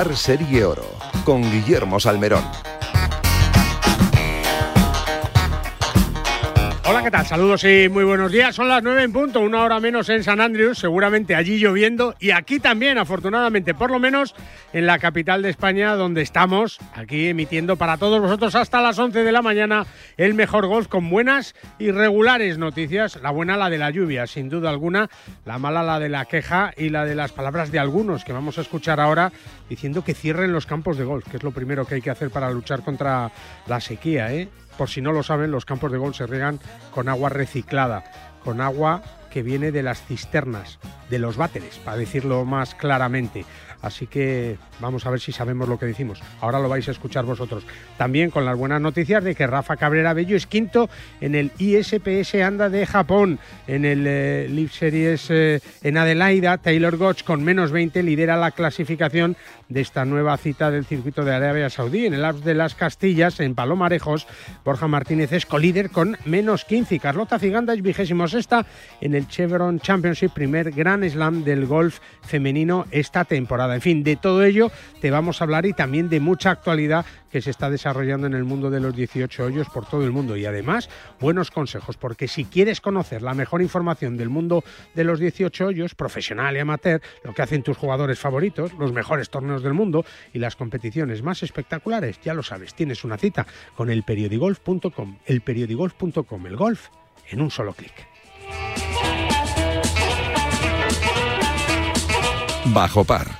Par Serie Oro, con Guillermo Salmerón. ¿Qué tal? Saludos y muy buenos días. Son las nueve en punto, una hora menos en San Andrews, seguramente allí lloviendo y aquí también, afortunadamente, por lo menos en la capital de España, donde estamos, aquí emitiendo para todos vosotros hasta las 11 de la mañana el mejor golf con buenas y regulares noticias. La buena, la de la lluvia, sin duda alguna. La mala, la de la queja y la de las palabras de algunos que vamos a escuchar ahora diciendo que cierren los campos de golf, que es lo primero que hay que hacer para luchar contra la sequía, ¿eh? Por si no lo saben, los campos de golf se riegan con agua reciclada, con agua que viene de las cisternas, de los váteres, para decirlo más claramente. Así que vamos a ver si sabemos lo que decimos. Ahora lo vais a escuchar vosotros. También con las buenas noticias de que Rafa Cabrera Bello es quinto en el ISPS Anda de Japón. En el eh, Live Series eh, en Adelaida, Taylor Gotch con menos 20 lidera la clasificación de esta nueva cita del circuito de Arabia Saudí. En el Alps de las Castillas, en Palomarejos, Borja Martínez es colíder con menos 15 y Carlota Ciganda es vigésimo sexta en el Chevron Championship, primer Gran Slam del golf femenino esta temporada. En fin, de todo ello te vamos a hablar y también de mucha actualidad que se está desarrollando en el mundo de los 18 hoyos por todo el mundo. Y además, buenos consejos, porque si quieres conocer la mejor información del mundo de los 18 hoyos, profesional y amateur, lo que hacen tus jugadores favoritos, los mejores torneos del mundo y las competiciones más espectaculares, ya lo sabes, tienes una cita con el periodigolf.com, el periodigolf.com, el golf en un solo clic. Bajo par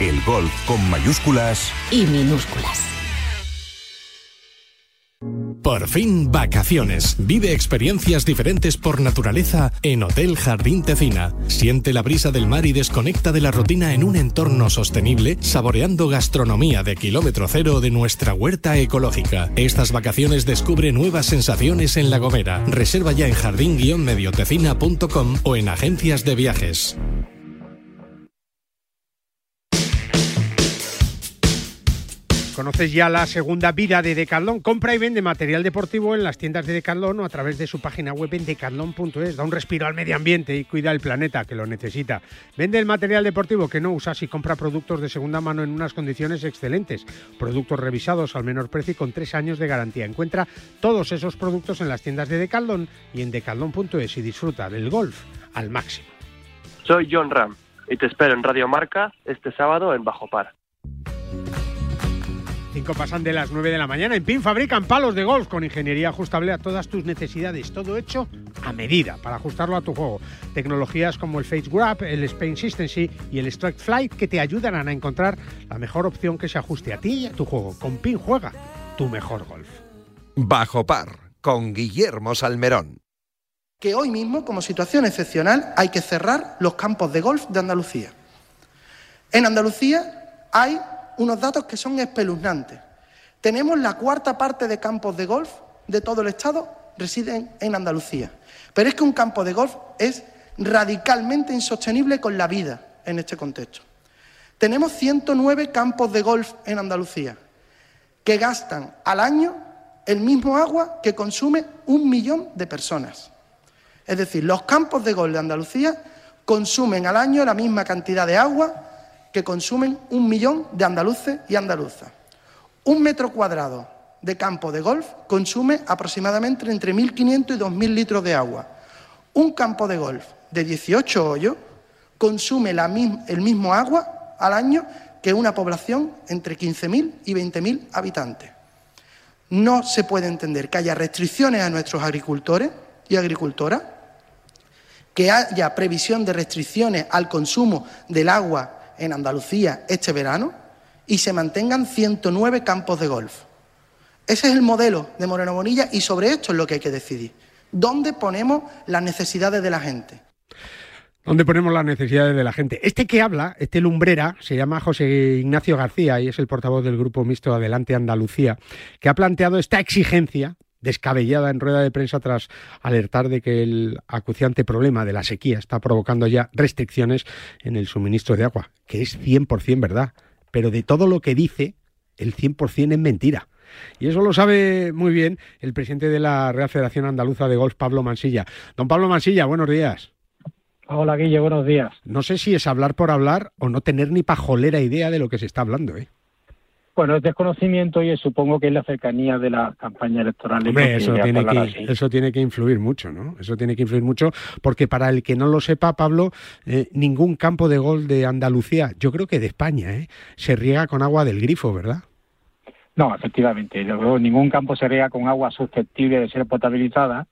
El golf con mayúsculas y minúsculas. Por fin, vacaciones. Vive experiencias diferentes por naturaleza en Hotel Jardín Tecina. Siente la brisa del mar y desconecta de la rutina en un entorno sostenible, saboreando gastronomía de kilómetro cero de nuestra huerta ecológica. Estas vacaciones descubre nuevas sensaciones en La Gomera. Reserva ya en jardín-mediotecina.com o en agencias de viajes. Conoces ya la segunda vida de Decathlon. Compra y vende material deportivo en las tiendas de Decathlon o a través de su página web en decathlon.es. Da un respiro al medio ambiente y cuida el planeta que lo necesita. Vende el material deportivo que no usas y compra productos de segunda mano en unas condiciones excelentes. Productos revisados al menor precio y con tres años de garantía. Encuentra todos esos productos en las tiendas de Decathlon y en decathlon.es y disfruta del golf al máximo. Soy John Ram y te espero en Radio Marca este sábado en Bajo Par. Cinco pasan de las 9 de la mañana. En PIN fabrican palos de golf con ingeniería ajustable a todas tus necesidades. Todo hecho a medida para ajustarlo a tu juego. Tecnologías como el Face Grab, el Spain Systency y el Strike Flight que te ayudarán a encontrar la mejor opción que se ajuste a ti y a tu juego. Con PIN juega tu mejor golf. Bajo par con Guillermo Salmerón. Que hoy mismo, como situación excepcional, hay que cerrar los campos de golf de Andalucía. En Andalucía hay unos datos que son espeluznantes. Tenemos la cuarta parte de campos de golf de todo el Estado residen en Andalucía. Pero es que un campo de golf es radicalmente insostenible con la vida en este contexto. Tenemos 109 campos de golf en Andalucía que gastan al año el mismo agua que consume un millón de personas. Es decir, los campos de golf de Andalucía consumen al año la misma cantidad de agua que consumen un millón de andaluces y andaluzas. Un metro cuadrado de campo de golf consume aproximadamente entre 1.500 y 2.000 litros de agua. Un campo de golf de 18 hoyos consume el mismo agua al año que una población entre 15.000 y 20.000 habitantes. No se puede entender que haya restricciones a nuestros agricultores y agricultoras, que haya previsión de restricciones al consumo del agua en Andalucía este verano y se mantengan 109 campos de golf. Ese es el modelo de Moreno Bonilla y sobre esto es lo que hay que decidir. ¿Dónde ponemos las necesidades de la gente? ¿Dónde ponemos las necesidades de la gente? Este que habla, este lumbrera, se llama José Ignacio García y es el portavoz del grupo mixto Adelante Andalucía, que ha planteado esta exigencia descabellada en rueda de prensa tras alertar de que el acuciante problema de la sequía está provocando ya restricciones en el suministro de agua, que es 100% verdad, pero de todo lo que dice, el 100% es mentira. Y eso lo sabe muy bien el presidente de la Real Federación Andaluza de Golf, Pablo Mansilla. Don Pablo Mansilla, buenos días. Hola, Guille, buenos días. No sé si es hablar por hablar o no tener ni pajolera idea de lo que se está hablando, ¿eh? Bueno, es desconocimiento y supongo que es la cercanía de la campaña electoral. eso, tiene que, eso tiene que influir mucho, ¿no? Eso tiene que influir mucho porque para el que no lo sepa, Pablo, eh, ningún campo de gol de Andalucía, yo creo que de España, ¿eh? se riega con agua del grifo, ¿verdad? No, efectivamente. Ningún campo se riega con agua susceptible de ser potabilizada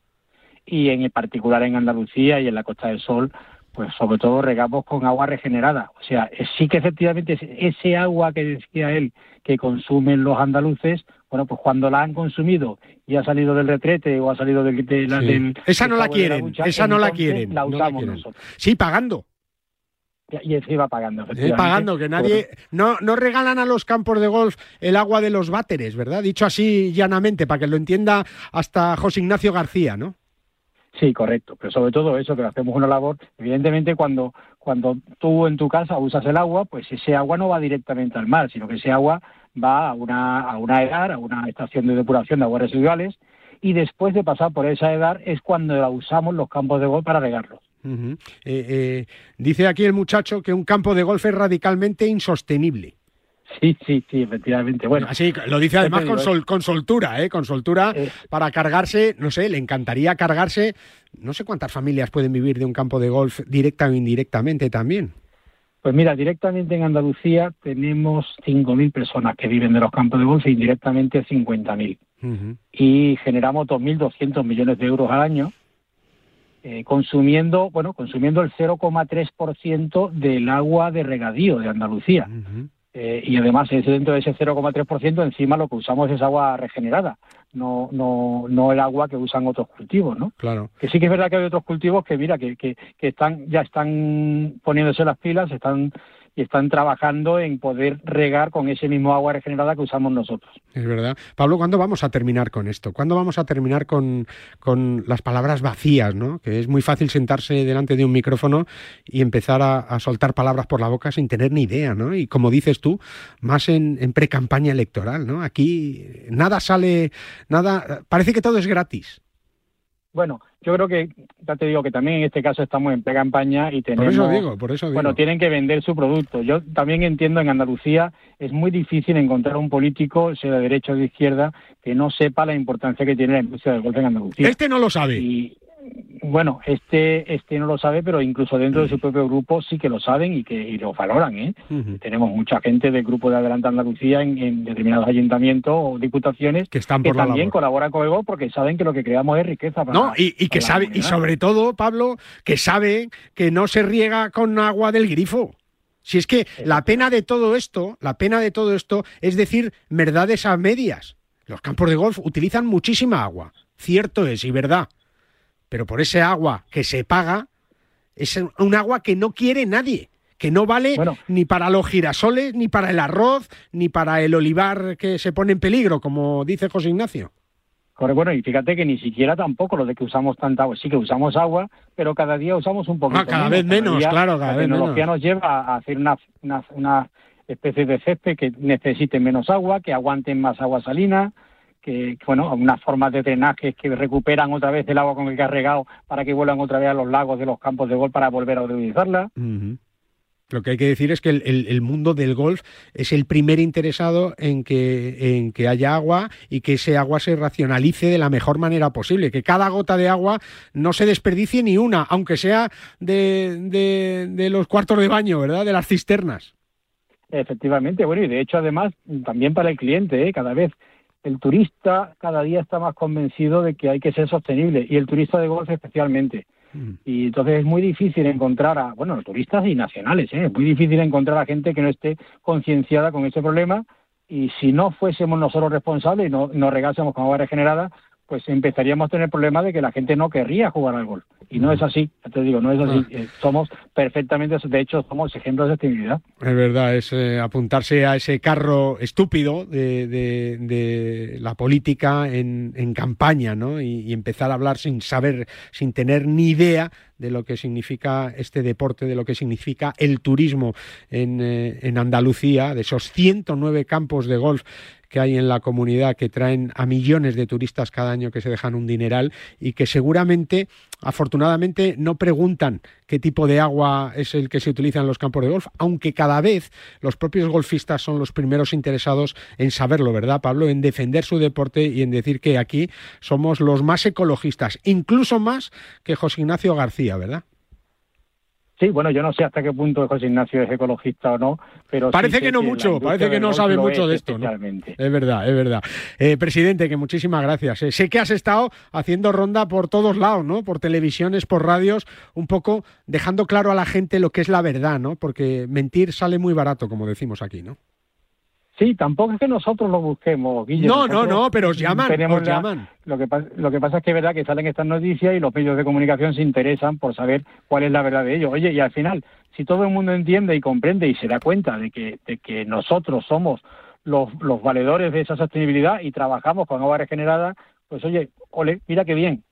y en particular en Andalucía y en la Costa del Sol pues sobre todo regamos con agua regenerada. O sea, sí que efectivamente ese agua que decía él que consumen los andaluces, bueno, pues cuando la han consumido y ha salido del retrete o ha salido del... De, esa no la quieren, esa no la quieren. La usamos nosotros. Sí, pagando. Y encima pagando, efectivamente. pagando, que nadie... No, no regalan a los campos de golf el agua de los váteres, ¿verdad? Dicho así llanamente, para que lo entienda hasta José Ignacio García, ¿no? Sí, correcto, pero sobre todo eso, que hacemos una labor, evidentemente cuando, cuando tú en tu casa usas el agua, pues ese agua no va directamente al mar, sino que ese agua va a una, a una EDAR, a una estación de depuración de aguas residuales, y después de pasar por esa EDAR es cuando la usamos los campos de golf para regarlos. Eh, eh, dice aquí el muchacho que un campo de golf es radicalmente insostenible. Sí, sí, sí, efectivamente. Bueno, así lo dice además con, con, soltura, ¿eh? Con soltura para cargarse, no sé, le encantaría cargarse. No sé cuántas familias pueden vivir de un campo de golf directa o indirectamente también. Pues mira, directamente en Andalucía tenemos 5.000 personas que viven de los campos de golf e indirectamente 50.000. Y generamos 2.200 millones de euros al año. Eh, consumiendo, bueno, consumiendo el 0,3% del agua de regadío de Andalucía. Eh, y además dentro de ese 0,3% encima lo que usamos es agua regenerada, no, no, no el agua que usan otros cultivos, ¿no? Claro. Que sí que es verdad que hay otros cultivos que, mira, que, que, que están, ya están poniéndose las pilas, están y están trabajando en poder regar con ese mismo agua regenerada que usamos nosotros. Es verdad. Pablo, ¿cuándo vamos a terminar con esto? ¿Cuándo vamos a terminar con, con las palabras vacías, ¿no? Que es muy fácil sentarse delante de un micrófono y empezar a, soltar palabras por la boca sin tener ni idea, ¿no? Y como dices tú, más en, en pre-campaña electoral, ¿no? Aquí nada sale, nada, parece que todo es gratis. Bueno, yo creo que, ya te digo que también en este caso estamos en pre-campaña y tenemos... Por eso digo, por eso digo. Bueno, tienen que vender su producto. Yo también entiendo en Andalucía es muy difícil encontrar un político, sea de derecha o de izquierda, que no sepa la importancia que tiene la industria del golf en Andalucía. Este no lo sabe. Bueno, este este no lo sabe, pero incluso dentro de su propio grupo sí que lo saben y que y lo valoran. ¿eh? Tenemos mucha gente del grupo de Adelante Andalucía en, determinados ayuntamientos o diputaciones que, están también colaboran con el GOL porque saben que lo que creamos es riqueza. Para no, y, y que sabe, y sobre todo, Pablo, que sabe que no se riega con agua del grifo. Si es que la pena de todo esto, la pena de todo esto es decir verdades a medias. Los campos de golf utilizan muchísima agua, cierto es y verdad pero por ese agua que se paga, es un agua que no quiere nadie, que no vale ni para los girasoles, ni para el arroz, ni para el olivar que se pone en peligro, como dice José Ignacio. Bueno, y fíjate que ni siquiera tampoco lo de que usamos tanta agua, sí que usamos agua, pero cada día usamos un poquito ah, cada vez menos, claro, cada la vez tecnología nos lleva a hacer una, una, una especie de césped que necesite menos agua, que aguanten más agua salina, que, bueno, unas formas de drenaje que recuperan otra vez el agua con el que ha regado para que vuelvan otra vez a los lagos de los campos de golf para volver a utilizarla. Lo que hay que decir es que el, mundo del golf es el primer interesado en que, en que haya agua y que ese agua se racionalice de la mejor manera posible, que cada gota de agua no se desperdicie ni una, aunque sea de, de los cuartos de baño, ¿verdad? De las cisternas. Efectivamente, bueno, y de hecho además también para el cliente, ¿eh? cada vez el turista cada día está más convencido de que hay que ser sostenible y el turista de golf especialmente. Mm. Y entonces es muy difícil encontrar a, bueno, turistas y nacionales, ¿eh? es muy difícil encontrar a gente que no esté concienciada con ese problema y si no fuésemos nosotros responsables y no nos regásemos con agua regenerada, pues empezaríamos a tener problemas de que la gente no querría jugar al golf. Y no es así, te digo, no es así. Ah. Eh, somos perfectamente, de hecho, somos ejemplos de actividad. Es verdad, es eh, apuntarse a ese carro estúpido de, la política en, campaña, ¿no? Y, empezar a hablar sin saber, sin tener ni idea de lo que significa este deporte, de lo que significa el turismo en, eh, en Andalucía, de esos 109 campos de golf que hay en la comunidad que traen a millones de turistas cada año que se dejan un dineral y que seguramente, afortunadamente, no preguntan qué tipo de agua es el que se utiliza en los campos de golf, aunque cada vez los propios golfistas son los primeros interesados en saberlo, ¿verdad, Pablo? En defender su deporte y en decir que aquí somos los más ecologistas, incluso más que José Ignacio García, ¿verdad? Sí, bueno, yo no sé hasta qué punto José Ignacio es ecologista o no, pero parece que no mucho, parece que no sabe mucho de esto, ¿no? Es verdad, es verdad. Eh, presidente, que muchísimas gracias. Eh, sé que has estado haciendo ronda por todos lados, ¿no? Por televisiones, por radios, un poco dejando claro a la gente lo que es la verdad, ¿no? Porque mentir sale muy barato, como decimos aquí, ¿no? Sí, tampoco es que nosotros lo busquemos, No, no, no, pero os llaman, os llaman. Lo que, lo que pasa es que es verdad que salen estas noticias y los medios de comunicación se interesan por saber cuál es la verdad de ello. Oye, y al final, si todo el mundo entiende y comprende y se da cuenta de que, de que nosotros somos los, los valedores de esa sostenibilidad y trabajamos con agua regenerada, pues oye, ole, mira qué bien,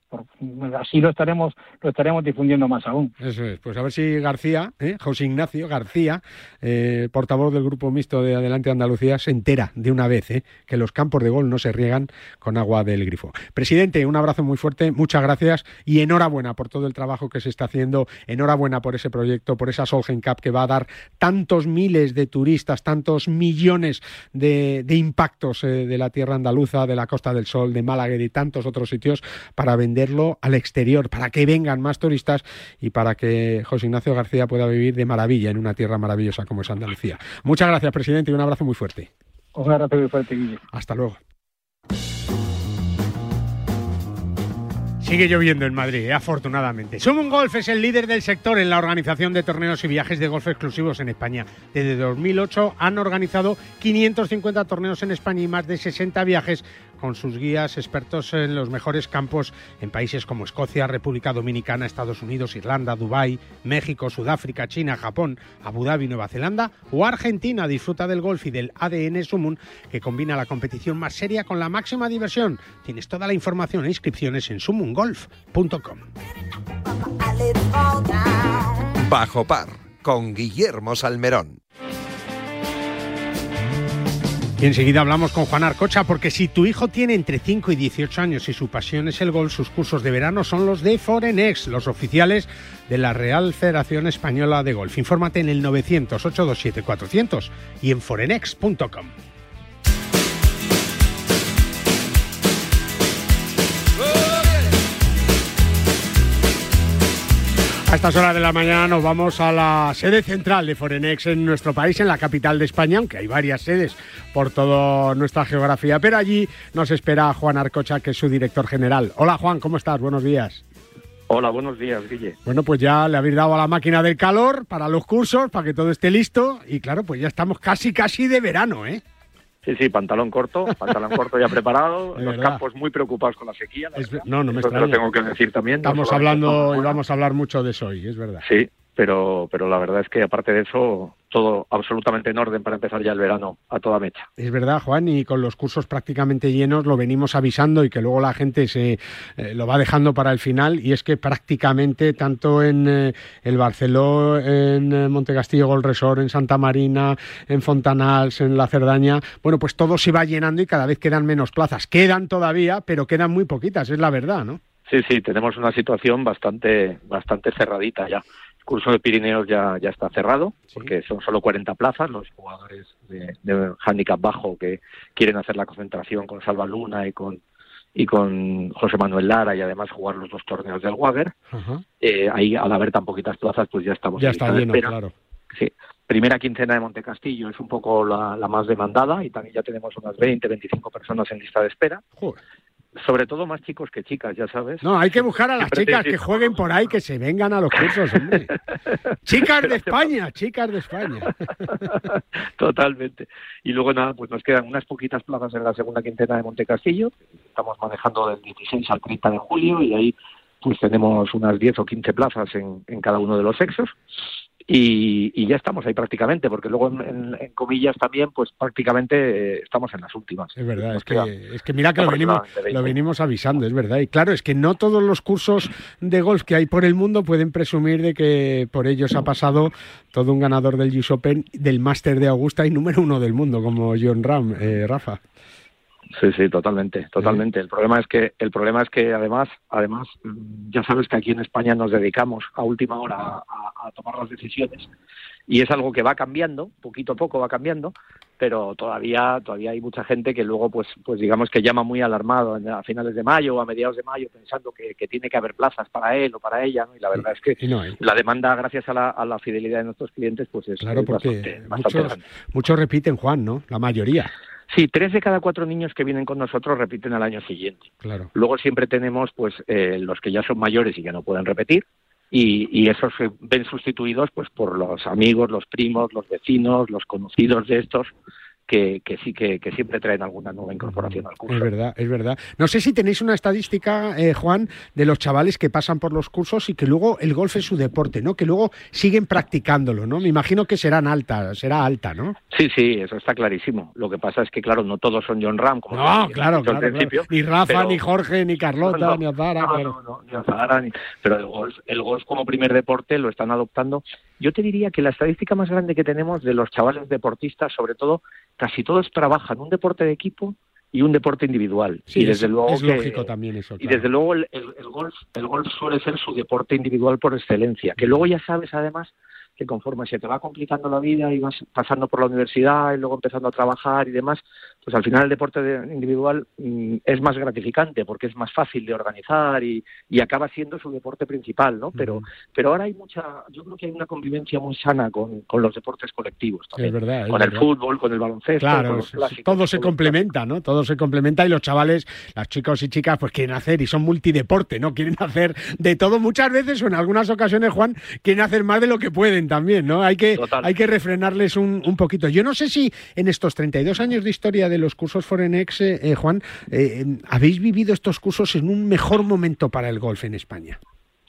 así lo estaremos lo estaremos difundiendo más aún. Eso es, pues a ver si García, ¿eh? José Ignacio García, eh, portavoz del grupo mixto de Adelante Andalucía, se entera de una vez ¿eh? que los campos de gol no se riegan con agua del grifo. Presidente, un abrazo muy fuerte, muchas gracias y enhorabuena por todo el trabajo que se está haciendo, enhorabuena por ese proyecto, por esa Solgen Cup que va a dar tantos miles de turistas, tantos millones de, de impactos de la tierra andaluza, de la Costa del Sol, de Málaga y de tantos otros sitios para vender al exterior, para que vengan más turistas y para que José Ignacio García pueda vivir de maravilla en una tierra maravillosa como es Andalucía. Muchas gracias, presidente, y un abrazo muy fuerte. Un abrazo muy fuerte, Guille. Hasta luego. Sigue lloviendo en Madrid, ¿eh? afortunadamente. Summon Golf es el líder del sector en la organización de torneos y viajes de golf exclusivos en España. Desde 2008 han organizado 550 torneos en España y más de 60 viajes con sus guías expertos en los mejores campos en países como Escocia, República Dominicana, Estados Unidos, Irlanda, Dubái, México, Sudáfrica, China, Japón, Abu Dhabi, Nueva Zelanda o Argentina. Disfruta del golf y del ADN Sumun que combina la competición más seria con la máxima diversión. Tienes toda la información e inscripciones en sumungolf.com. Bajo par con Guillermo Salmerón. Y enseguida hablamos con Juan Arcocha, porque si tu hijo tiene entre 5 y 18 años y su pasión es el gol, sus cursos de verano son los de Forenex, los oficiales de la Real Federación Española de Golf. Infórmate en el 900-827-400 y en forenex.com. estas horas de la mañana nos vamos a la sede central de Forenex en nuestro país, en la capital de España, aunque hay varias sedes por toda nuestra geografía, pero allí nos espera Juan Arcocha, que es su director general. Hola Juan, ¿cómo estás? Buenos días. Hola, buenos días, Guille. Bueno, pues ya le habéis dado a la máquina del calor para los cursos, para que todo esté listo y claro, pues ya estamos casi, casi de verano, ¿eh? Sí, sí, pantalón corto, pantalón corto ya preparado. los campos muy preocupados con la sequía. no, no me extraña. Lo tengo que decir también. Estamos hablando y vamos a hablar mucho de eso hoy, es verdad. Sí, pero, pero la verdad es que aparte de eso, todo absolutamente en orden para empezar ya el verano a toda mecha. Es verdad, Juan, y con los cursos prácticamente llenos lo venimos avisando y que luego la gente se eh, lo va dejando para el final y es que prácticamente tanto en eh, el Barceló, en eh, Montecastillo Gold Resort, en Santa Marina, en Fontanals, en La Cerdaña, bueno, pues todo se va llenando y cada vez quedan menos plazas. Quedan todavía, pero quedan muy poquitas, es la verdad, ¿no? Sí, sí, tenemos una situación bastante bastante cerradita ya curso de Pirineos ya, ya está cerrado, porque son solo 40 plazas los jugadores de, handicap bajo que quieren hacer la concentración con Salva Luna y con y con José Manuel Lara y además jugar los dos torneos del Wager. Eh, ahí al haber tan poquitas plazas, pues ya estamos. Ya está lleno, claro. Sí. Primera quincena de Montecastillo es un poco la, la, más demandada y también ya tenemos unas 20, 25 personas en lista de espera sobre todo más chicos que chicas, ya sabes. No, hay que buscar a las chicas que jueguen por ahí, que se vengan a los cursos, hombre. chicas de España, chicas de España. Totalmente. Y luego nada, pues nos quedan unas poquitas plazas en la segunda quincena de Montecastillo. Estamos manejando del 16 al 30 de julio y ahí pues tenemos unas 10 o 15 plazas en, en cada uno de los sexos y, ya estamos ahí prácticamente, porque luego en, comillas también, pues prácticamente eh, estamos en las últimas. Es verdad, es que, es que mira que lo venimos, lo venimos avisando, es verdad. Y claro, es que no todos los cursos de golf que hay por el mundo pueden presumir de que por ellos ha pasado todo un ganador del US Open, del Máster de Augusta y número uno del mundo, como John Ram, eh, Rafa. Sí, sí, totalmente, totalmente. El problema es que el problema es que además, además, mm, ya sabes que aquí en España nos dedicamos a última hora a, tomar las decisiones y es algo que va cambiando, poquito a poco va cambiando, pero todavía todavía hay mucha gente que luego pues pues digamos que llama muy alarmado a finales de mayo o a mediados de mayo pensando que, tiene que haber plazas para él o para ella, y la verdad es que la demanda gracias a la, fidelidad de nuestros clientes pues es claro porque muchos, muchos repiten Juan, ¿no? La mayoría. Sí, tres de cada cuatro niños que vienen con nosotros repiten al año siguiente. Claro. Luego siempre tenemos pues eh, los que ya son mayores y que no pueden repetir y, y esos se ven sustituidos pues por los amigos, los primos, los vecinos, los conocidos de estos que, sí que, siempre traen alguna nueva incorporación al curso. Es verdad, es verdad. No sé si tenéis una estadística, eh, Juan, de los chavales que pasan por los cursos y que luego el golf es su deporte, ¿no? Que luego siguen practicándolo, ¿no? Me imagino que serán altas, será alta, ¿no? Sí, sí, eso está clarísimo. Lo que pasa es que, claro, no todos son John Ram, como no, claro, claro, Ni Rafa, ni Jorge, ni Carlota, ni Azara. No, no, ni Azara, pero el golf, el golf como primer deporte lo están adoptando. Yo te diría que la estadística más grande que tenemos de los chavales deportistas, sobre todo, casi todos trabajan un deporte de equipo y un deporte individual. Sí, y desde es, luego es lógico también eso. Y desde luego el, golf, el golf suele ser su deporte individual por excelencia, que luego ya sabes además que conforme se te va complicando la vida y vas pasando por la universidad y luego empezando a trabajar y demás, pues al final el deporte individual mm, es más gratificante porque es más fácil de organizar y, y acaba siendo su deporte principal, ¿no? Pero, pero ahora hay mucha, yo creo que hay una convivencia muy sana con, con los deportes colectivos también. Es verdad. con el fútbol, con el baloncesto. Claro, todo se complementa, ¿no? Todo se complementa y los chavales, las chicos y chicas, pues quieren hacer y son multideporte, ¿no? Quieren hacer de todo muchas veces o en algunas ocasiones, Juan, quieren hacer más de lo que pueden también, ¿no? Hay que, hay que refrenarles un, un, poquito. Yo no sé si en estos 32 años de historia de los cursos Forenex, eh, eh, Juan, eh, ¿habéis vivido estos cursos en un mejor momento para el golf en España?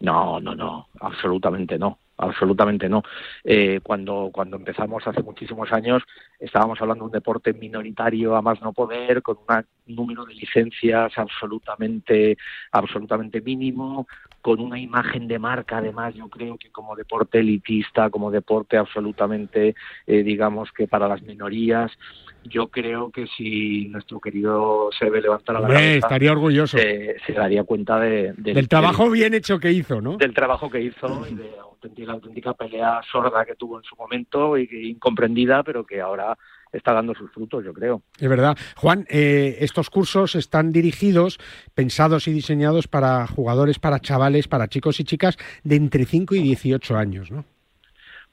No, no, no, absolutamente no absolutamente no. cuando, cuando empezamos hace muchísimos años estábamos hablando de un deporte minoritario a más no poder, con un número de licencias absolutamente, absolutamente mínimo, con una imagen de marca, además, yo creo que como deporte elitista, como deporte absolutamente, eh, digamos que para las minorías, yo creo que si nuestro querido Sebe levantara la cabeza, estaría orgulloso. se daría cuenta de, del trabajo bien hecho que hizo, ¿no? Del trabajo que hizo y de la auténtica pelea sorda que tuvo en su momento y que incomprendida, pero que ahora está dando sus frutos, yo creo. Es verdad. Juan, eh, estos cursos están dirigidos, pensados y diseñados para jugadores, para chavales, para chicos y chicas de entre 5 y 18 años, ¿no?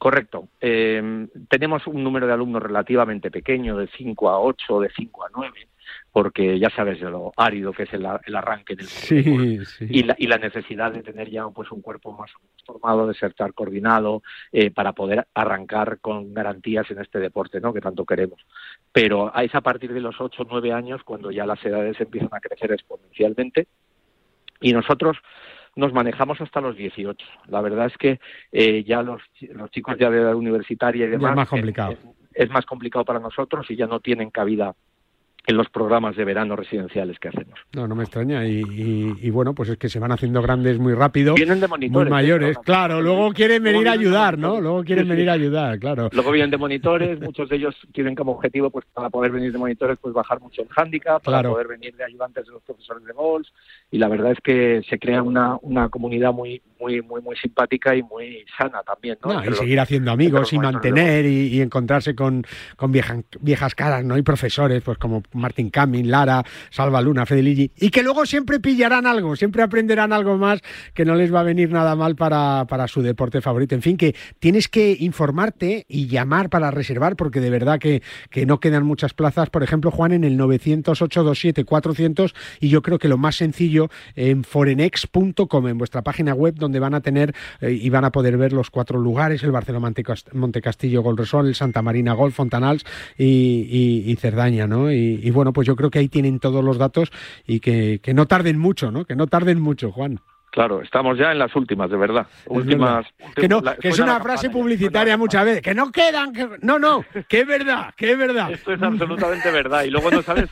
Correcto. Eh, tenemos un número de alumnos relativamente pequeño, de 5 a 8, de 5 a 9 porque ya sabes de lo árido que es el, arranque del sí, Y, la, y la necesidad de tener ya pues un cuerpo más formado, de ser estar coordinado eh, para poder arrancar con garantías en este deporte, ¿no? Que tanto queremos. Pero es a partir de los 8 o 9 años cuando ya las edades empiezan a crecer exponencialmente y nosotros nos manejamos hasta los 18. La verdad es que eh, ya los, los chicos ya de edad universitaria y demás es más complicado. es más complicado para nosotros y ya no tienen cabida en los programas de verano residenciales que hacemos. No, no me extraña. Y, bueno, pues es que se van haciendo grandes muy rápido. Vienen de monitores. Muy mayores, claro. Luego quieren venir a ayudar, ¿no? Luego quieren venir a ayudar, claro. Luego vienen de monitores, muchos de ellos tienen como objetivo, pues para poder venir de monitores, pues bajar mucho el hándicap, para poder venir de ayudantes de los profesores de golf. Y la verdad es que se crea una, una comunidad muy, muy, muy, muy simpática y muy sana también, ¿no? y seguir haciendo amigos y mantener y, encontrarse con, con viejas, viejas caras, ¿no? Y profesores, pues como Martín Camin, Lara, Salva Luna, Fedeligi, y que luego siempre pillarán algo, siempre aprenderán algo más que no les va a venir nada mal para, para su deporte favorito. En fin, que tienes que informarte y llamar para reservar, porque de verdad que, que no quedan muchas plazas. Por ejemplo, Juan, en el 908-27-400, y yo creo que lo más sencillo en forenex.com, en vuestra página web, donde van a tener eh, y van a poder ver los cuatro lugares, el Barcelona Montecastillo Golresol, el Santa Marina Golf, Fontanals y, Cerdaña, ¿no? y bueno, pues yo creo que ahí tienen todos los datos y que, que no tarden mucho, ¿no? Que no tarden mucho, Juan. Claro, estamos ya en las últimas, de verdad. últimas. que no, que es una frase publicitaria muchas veces. Que no quedan. no, no, que es verdad, que es verdad. Esto es absolutamente verdad. Y luego no sabes,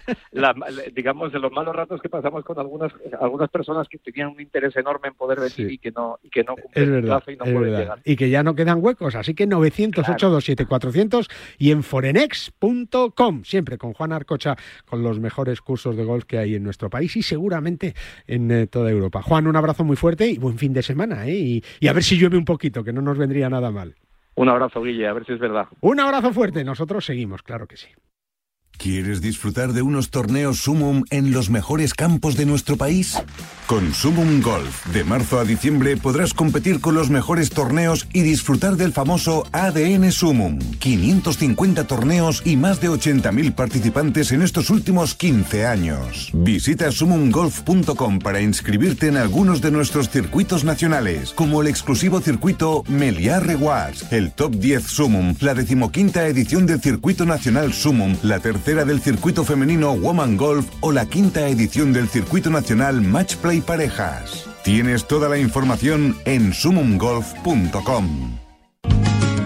digamos, de los malos ratos que pasamos con algunas algunas personas que tenían un interés enorme en poder venir y que no y que no cumplen el plazo y no pueden llegar. Y que ya no quedan huecos. Así que 908 400 y en forenex.com. Siempre con Juan Arcocha, con los mejores cursos de golf que hay en nuestro país y seguramente en eh, toda Europa. Juan, un abrazo muy fuerte y buen fin de semana, ¿eh? Y, a ver si llueve un poquito, que no nos vendría nada mal. Un abrazo, Guille, a ver si es verdad. Un abrazo fuerte, nosotros seguimos, claro que sí. ¿Quieres disfrutar de unos torneos Sumum en los mejores campos de nuestro país? Con Sumum Golf, de marzo a diciembre podrás competir con los mejores torneos y disfrutar del famoso ADN Sumum. 550 torneos y más de 80.000 participantes en estos últimos 15 años. Visita sumumgolf.com para inscribirte en algunos de nuestros circuitos nacionales, como el exclusivo circuito Meliá Rewards, el Top 10 Sumum, la decimoquinta edición del Circuito Nacional Sumum, la tercera del circuito femenino Woman Golf o la quinta edición del circuito nacional Match Play Parejas. Tienes toda la información en sumumgolf.com.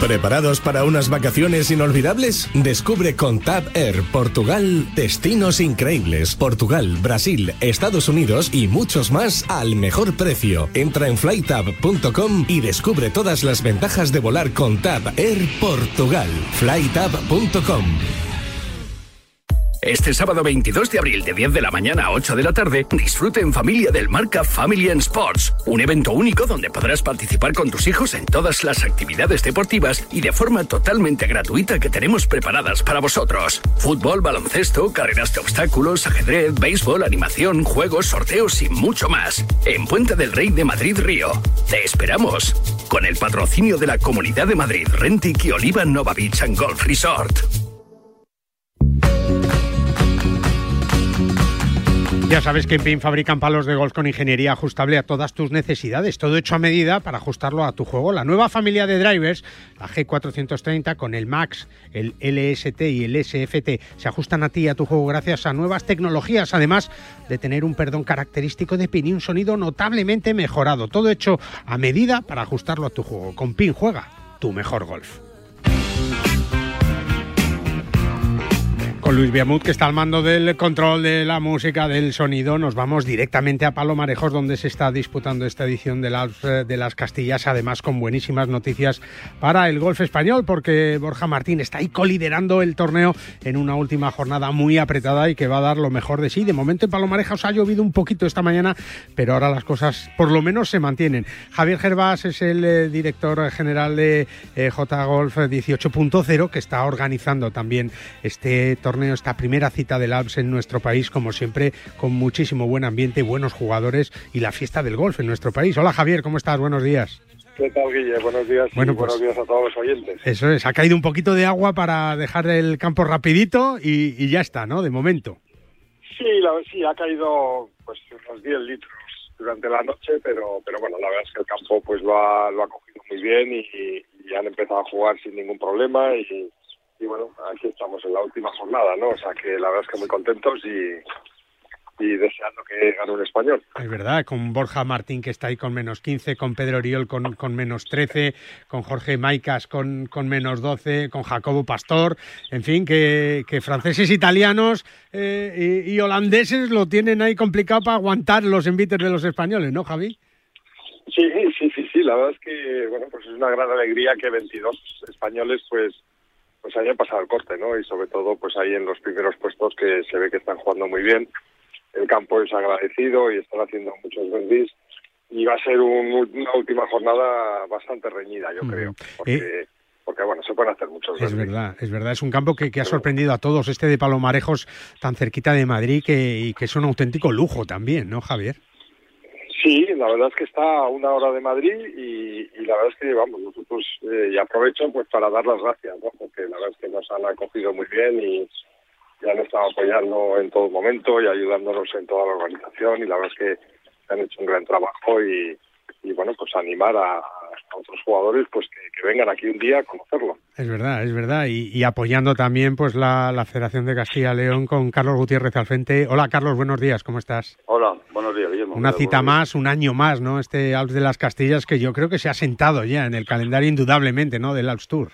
¿Preparados para unas vacaciones inolvidables? Descubre con Tab Air Portugal destinos increíbles. Portugal, Brasil, Estados Unidos y muchos más al mejor precio. Entra en flytab.com y descubre todas las ventajas de volar con Tab Air Portugal. flytab.com Este sábado 22 de abril de 10 de la mañana a 8 de la tarde, disfrute en familia del marca Family Sports, un evento único donde podrás participar con tus hijos en todas las actividades deportivas y de forma totalmente gratuita que tenemos preparadas para vosotros. Fútbol, baloncesto, carreras de obstáculos, ajedrez, béisbol, animación, juegos, sorteos y mucho más. En Puente del Rey de Madrid Río. Te esperamos. Con el patrocinio de la Comunidad de Madrid, Rentic y Oliva Nova Beach and Golf Resort. Ya sabes que en PIN fabrican palos de golf con ingeniería ajustable a todas tus necesidades, todo hecho a medida para ajustarlo a tu juego. La nueva familia de drivers, la G430 con el Max, el LST y el SFT, se ajustan a ti y a tu juego gracias a nuevas tecnologías, además de tener un perdón característico de PIN y un sonido notablemente mejorado. Todo hecho a medida para ajustarlo a tu juego. Con PIN juega tu mejor golf. Luis Biamut, que está al mando del control de la música, del sonido, nos vamos directamente a Palomarejos, donde se está disputando esta edición de las, eh, de las Castillas, además con buenísimas noticias para el golf español, porque Borja Martín está ahí coliderando el torneo en una última jornada muy apretada y que va a dar lo mejor de sí. De momento en Palomarejos ha llovido un poquito esta mañana, pero ahora las cosas por lo menos se mantienen. Javier Gervás es el eh, director general de eh, J Golf 18.0, que está organizando también este torneo esta primera cita del Alps en nuestro país, como siempre, con muchísimo buen ambiente, buenos jugadores y la fiesta del golf en nuestro país. Hola Javier, ¿cómo estás? Buenos días. ¿Qué tal, Guille? Buenos días bueno, y buenos pues, días a todos los oyentes. Eso es, ha caído un poquito de agua para dejar el campo rapidito y, y ya está, ¿no? De momento. Sí, la, sí, ha caído pues unos 10 litros durante la noche, pero pero bueno, la verdad es que el campo pues lo ha, lo ha cogido muy bien y, y han empezado a jugar sin ningún problema y, y bueno, aquí estamos en la última jornada, ¿no? O sea que la verdad es que muy contentos y, y deseando que gane un español. Es verdad, con Borja Martín que está ahí con menos 15, con Pedro Oriol con, con menos 13, con Jorge Maicas con, con menos 12, con Jacobo Pastor, en fin, que, que franceses, italianos eh, y, y, holandeses lo tienen ahí complicado para aguantar los envites de los españoles, ¿no, Javi? Sí, sí, sí, sí, la verdad es que, bueno, pues es una gran alegría que 22 españoles, pues pues hayan pasado el corte, ¿no? Y sobre todo, pues ahí en los primeros puestos que se ve que están jugando muy bien. El campo es agradecido y están haciendo muchos bendis. Y va a ser un, una última jornada bastante reñida, yo creo. Porque, eh, porque, bueno, se pueden hacer muchos Es verdad, es verdad. Es un campo que, que, ha sorprendido a todos, este de Palomarejos, tan cerquita de Madrid, que, y que es un auténtico lujo también, ¿no, Javier? Sí, la verdad es que está a una hora de Madrid y, y la verdad es que, vamos, nosotros, eh, y aprovecho pues para dar las gracias, ¿no? Porque la verdad es que nos han acogido muy bien y, y han estado apoyando en todo momento y ayudándonos en toda la organización y la verdad es que han hecho un gran trabajo y, y bueno, pues animar a, a otros jugadores pues que, que, vengan aquí un día a conocerlo. Es verdad, es verdad. Y, y apoyando también pues la, la Federación de Castilla León con Carlos Gutiérrez al frente. Hola Carlos, buenos días, ¿cómo estás? Hola, buenos días, Guillermo. Una cita más, un año más, ¿no? Este Alps de las Castillas que yo creo que se ha sentado ya en el calendario indudablemente, ¿no? Del Alps Tour.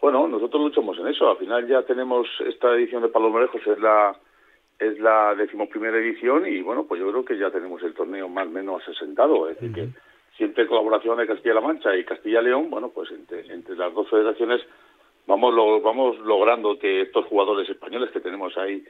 Bueno, nosotros luchamos en eso. Al final ya tenemos esta edición de Palomarejos, es la es la decimoprimera edición y bueno, pues yo creo que ya tenemos el torneo más o menos asentado. Es decir, uh -huh. que siempre colaboración de Castilla-La Mancha y Castilla-León, bueno, pues entre, entre las dos federaciones vamos lo, vamos logrando que estos jugadores españoles que tenemos ahí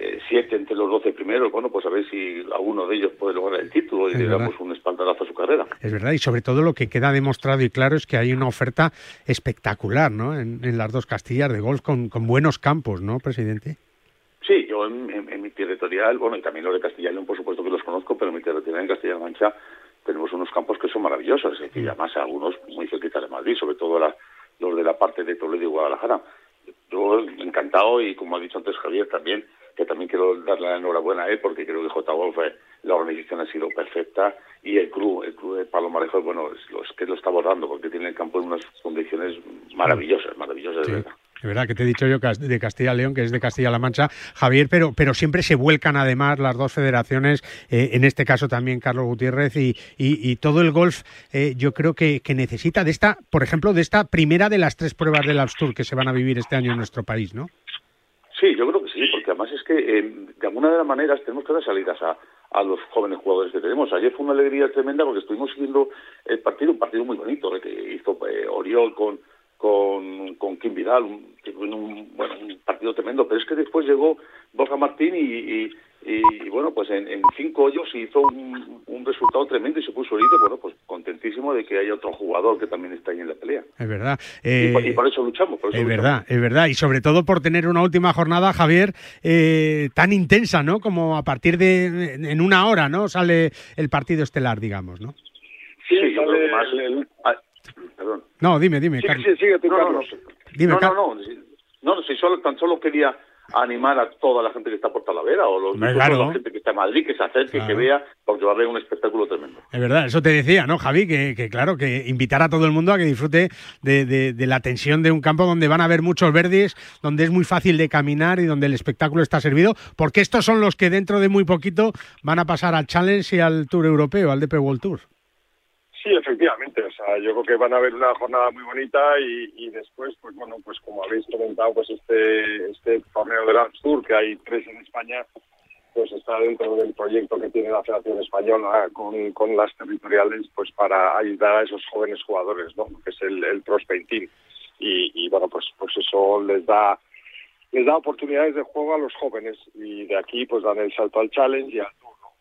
eh, siete entre los doce primeros, bueno, pues a ver si alguno de ellos puede lograr el título y es le verdad. damos un espaldarazo a su carrera. Es verdad, y sobre todo lo que queda demostrado y claro es que hay una oferta espectacular, ¿no? En, en las dos Castillas de golf con, con buenos campos, ¿no, presidente? Sí, yo en, en, en mi territorial, bueno, y también los de Castilla y León, por supuesto que los conozco, pero en mi territorial en Castilla-La Mancha tenemos unos campos que son maravillosos, es decir, además algunos muy cerquita de Madrid, sobre todo la, los de la parte de Toledo y Guadalajara. Yo encantado y como ha dicho antes Javier también, que también quiero darle la enhorabuena a él porque creo que J Golf, eh, la organización ha sido perfecta y el club, el club de Palomarejo, bueno, es, lo, es que lo está abordando porque tiene el campo en unas condiciones maravillosas, maravillosas sí. de verdad. Es verdad que te he dicho yo de Castilla León, que es de Castilla-La Mancha, Javier, pero, pero siempre se vuelcan además las dos federaciones, eh, en este caso también Carlos Gutiérrez y, y, y todo el golf, eh, yo creo que, que, necesita de esta, por ejemplo, de esta primera de las tres pruebas del Alps Tour que se van a vivir este año en nuestro país, ¿no? Sí, yo creo que sí, porque además es que eh, de alguna de las maneras tenemos que dar salidas a, a los jóvenes jugadores que tenemos. Ayer fue una alegría tremenda porque estuvimos siguiendo el partido, un partido muy bonito que hizo Oriol con con, con Kim Vidal, un un, bueno, un partido tremendo, pero es que después llegó Borja Martín y, y, y, bueno, pues en, en, cinco hoyos hizo un, un, resultado tremendo y se puso líder, bueno, pues contentísimo de que haya otro jugador que también está ahí en la pelea. Es verdad. Eh, y, por, y, por, eso luchamos. Por eso es luchamos. verdad, es verdad. Y sobre todo por tener una última jornada, Javier, eh, tan intensa, ¿no? Como a partir de, en una hora, ¿no? Sale el partido estelar, digamos, ¿no? Sí, sí yo creo que más... El, perdón. No, dime, dime, sí. Sí, sigue tú, no, Carlos. No, dime, no, Carlos. no, no, no, no, si solo, tan solo quería animar a toda la gente que está por Talavera o los, claro. la gente que está en Madrid que se acerque, Claro. que vea, porque va a haber un espectáculo tremendo. Es verdad, eso te decía, ¿no, Javi? Que, que claro, que invitar a todo el mundo a que disfrute de, de- de la tensión de un campo donde van a haber muchos verdes, donde es muy fácil de caminar y donde el espectáculo está servido, porque estos son los que dentro de muy poquito van a pasar al Challenge y al Tour Europeo, al DP World Tour. Sí, efectivamente. O sea, yo creo que van a haber una jornada muy bonita y, después, pues bueno, pues como habéis comentado, pues este este torneo del Tour, que hay tres en España, pues está dentro del proyecto que tiene la Federación Española con, con las territoriales, pues para ayudar a esos jóvenes jugadores, ¿no? Que es el, el Pro Spain Team. Y, y bueno, pues pues eso les da les da oportunidades de juego a los jóvenes y de aquí pues dan el salto al Challenge y al.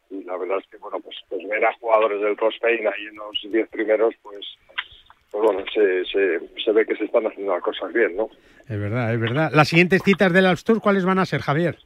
Y la verdad es que bueno pues pues ver a jugadores del Pro Spain ahí en los 10 primeros pues pues bueno se, se, se ve que se están haciendo las cosas bien, ¿no? Es verdad, es verdad. Las siguientes citas del Alps Tour, ¿cuáles van a ser, Javier?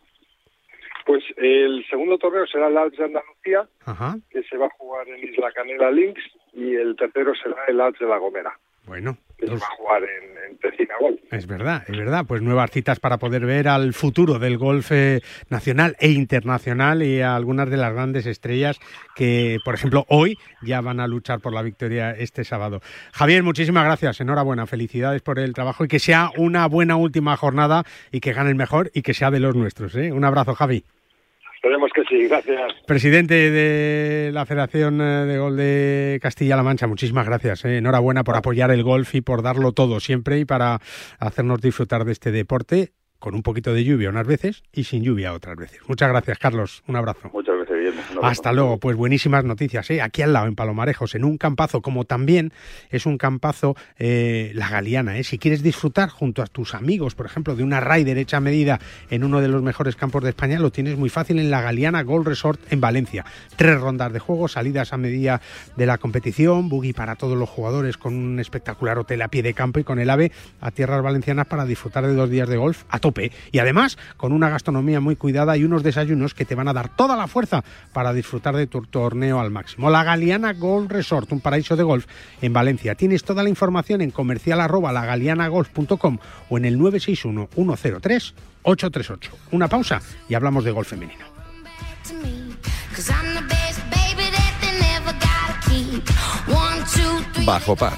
Pues el segundo torneo será el Alps de Andalucía, Ajá, que se va a jugar en Isla Canela Links, y el tercero será el Alps de La Gomera, bueno. Que va a jugar en, en Tecina Golf. Es verdad, es verdad. Pues nuevas citas para poder ver al futuro del golf eh, nacional e internacional y a algunas de las grandes estrellas que, por ejemplo, hoy ya van a luchar por la victoria este sábado. Javier, muchísimas gracias. Enhorabuena. Felicidades por el trabajo y que sea una buena última jornada y que gane el mejor y que sea de los nuestros. ¿eh? Un abrazo, Javi. Esperemos que sí, gracias. Presidente de la Federación eh, de Golf de Castilla-La Mancha, muchísimas gracias. eh. Enhorabuena por apoyar el golf y por darlo todo siempre y para hacernos disfrutar de este deporte con un poquito de lluvia unas veces y sin lluvia otras veces. Muchas gracias, Carlos. Un abrazo. Muchas veces, Hasta luego, pues buenísimas noticias, ¿eh? aquí al lado, en Palomarejos, en un campazo, como también es un campazo eh, la Galiana. ¿eh? Si quieres disfrutar junto a tus amigos, por ejemplo, de una rider hecha a medida en uno de los mejores campos de España, lo tienes muy fácil en la Galiana Gold Resort en Valencia. Tres rondas de juego, salidas a medida de la competición, buggy para todos los jugadores con un espectacular hotel a pie de campo y con el AVE a tierras valencianas para disfrutar de dos días de golf a tope. Y además, con una gastronomía muy cuidada y unos desayunos que te van a dar toda la fuerza para disfrutar de tu torneo al máximo. La Galiana Golf Resort, un paraíso de golf en Valencia. Tienes toda la información en comercial o en el 961 103 838. Una pausa y hablamos de golf femenino. Bajo par,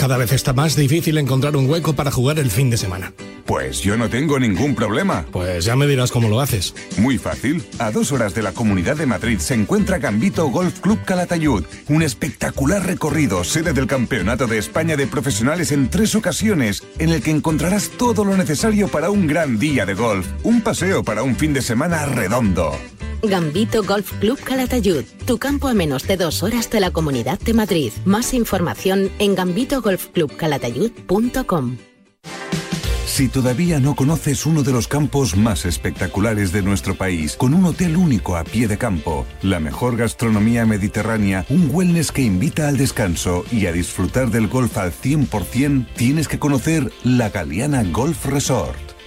Cada vez está más difícil encontrar un hueco para jugar el fin de semana. Pues yo no tengo ningún problema. Pues ya me dirás cómo lo haces. Muy fácil. A dos horas de la Comunidad de Madrid se encuentra Gambito Golf Club Calatayud. Un espectacular recorrido, sede del Campeonato de España de Profesionales en tres ocasiones, en el que encontrarás todo lo necesario para un gran día de golf. Un paseo para un fin de semana redondo. Gambito Golf Club Calatayud, tu campo a menos de dos horas de la Comunidad de Madrid. Más información en gambitogolfclubcalatayud.com. Si todavía no conoces uno de los campos más espectaculares de nuestro país, con un hotel único a pie de campo, la mejor gastronomía mediterránea, un wellness que invita al descanso y a disfrutar del golf al 100%, tienes que conocer la Galeana Golf Resort.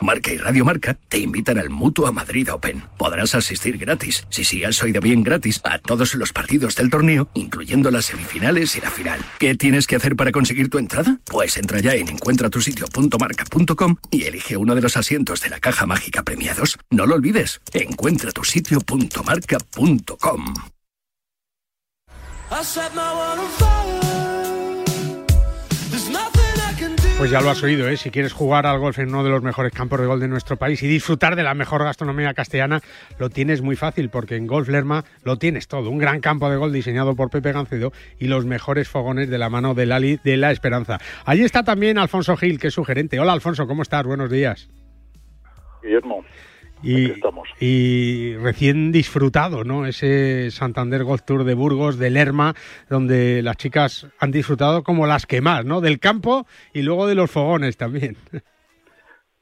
Marca y Radio Marca te invitan al Mutua Madrid Open. Podrás asistir gratis, si sí, has oído bien gratis, a todos los partidos del torneo, incluyendo las semifinales y la final. ¿Qué tienes que hacer para conseguir tu entrada? Pues entra ya en encuentratusitio.marca.com y elige uno de los asientos de la caja mágica premiados. No lo olvides, encuentratusitio.marca.com. Pues ya lo has oído, ¿eh? si quieres jugar al golf en uno de los mejores campos de golf de nuestro país y disfrutar de la mejor gastronomía castellana, lo tienes muy fácil porque en Golf Lerma lo tienes todo. Un gran campo de golf diseñado por Pepe Gancedo y los mejores fogones de la mano de Lali de la Esperanza. Allí está también Alfonso Gil, que es su gerente. Hola Alfonso, ¿cómo estás? Buenos días. Guillermo. Y, y, recién disfrutado, ¿no? Ese Santander Golf Tour de Burgos, de Lerma, donde las chicas han disfrutado como las que más, ¿no? Del campo y luego de los fogones también.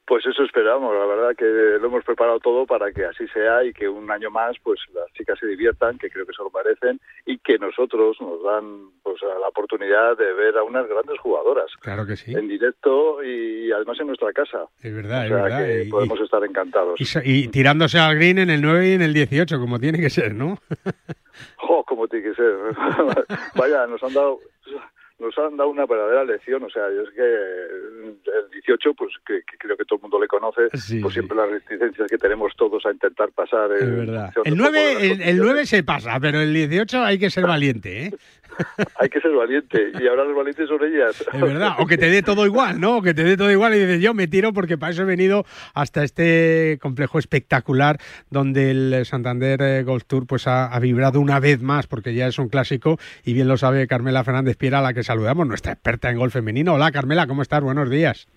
Pues eso esperamos, la verdad que lo hemos preparado todo para que así sea y que un año más pues las chicas se diviertan, que creo que se lo merecen y que nosotros nos dan pues la oportunidad de ver a unas grandes jugadoras. Claro que sí. En directo y además en nuestra casa. Es verdad, o sea, es verdad. Que y, podemos estar encantados. Y, y, tirándose al green en el 9 y en el 18, como tiene que ser, ¿no? ¡Jo, como tiene que ser! Vaya, nos han dado nos han dado una verdadera lección. O sea, yo es que el 18, pues que, que creo que todo el mundo le conoce, Sí, pues sí. siempre las resistencias que tenemos todos a intentar pasar. Es en verdad. El un poco 9, de las el, el condiciones. 9 se pasa, pero el 18 hay que ser valiente, ¿eh? Hay que ser valiente. Y ahora los valientes son ellas. Es verdad. O que te dé todo igual, ¿no? O que te dé todo igual y dices, yo me tiro porque para eso he venido hasta este complejo espectacular donde el Santander eh, Golf Tour pues ha, vibrado una vez más porque ya es un clásico y bien lo sabe Carmela Fernández Piera, a la que saludamos, nuestra experta en golf femenino. Hola Carmela, ¿cómo estás? Buenos días.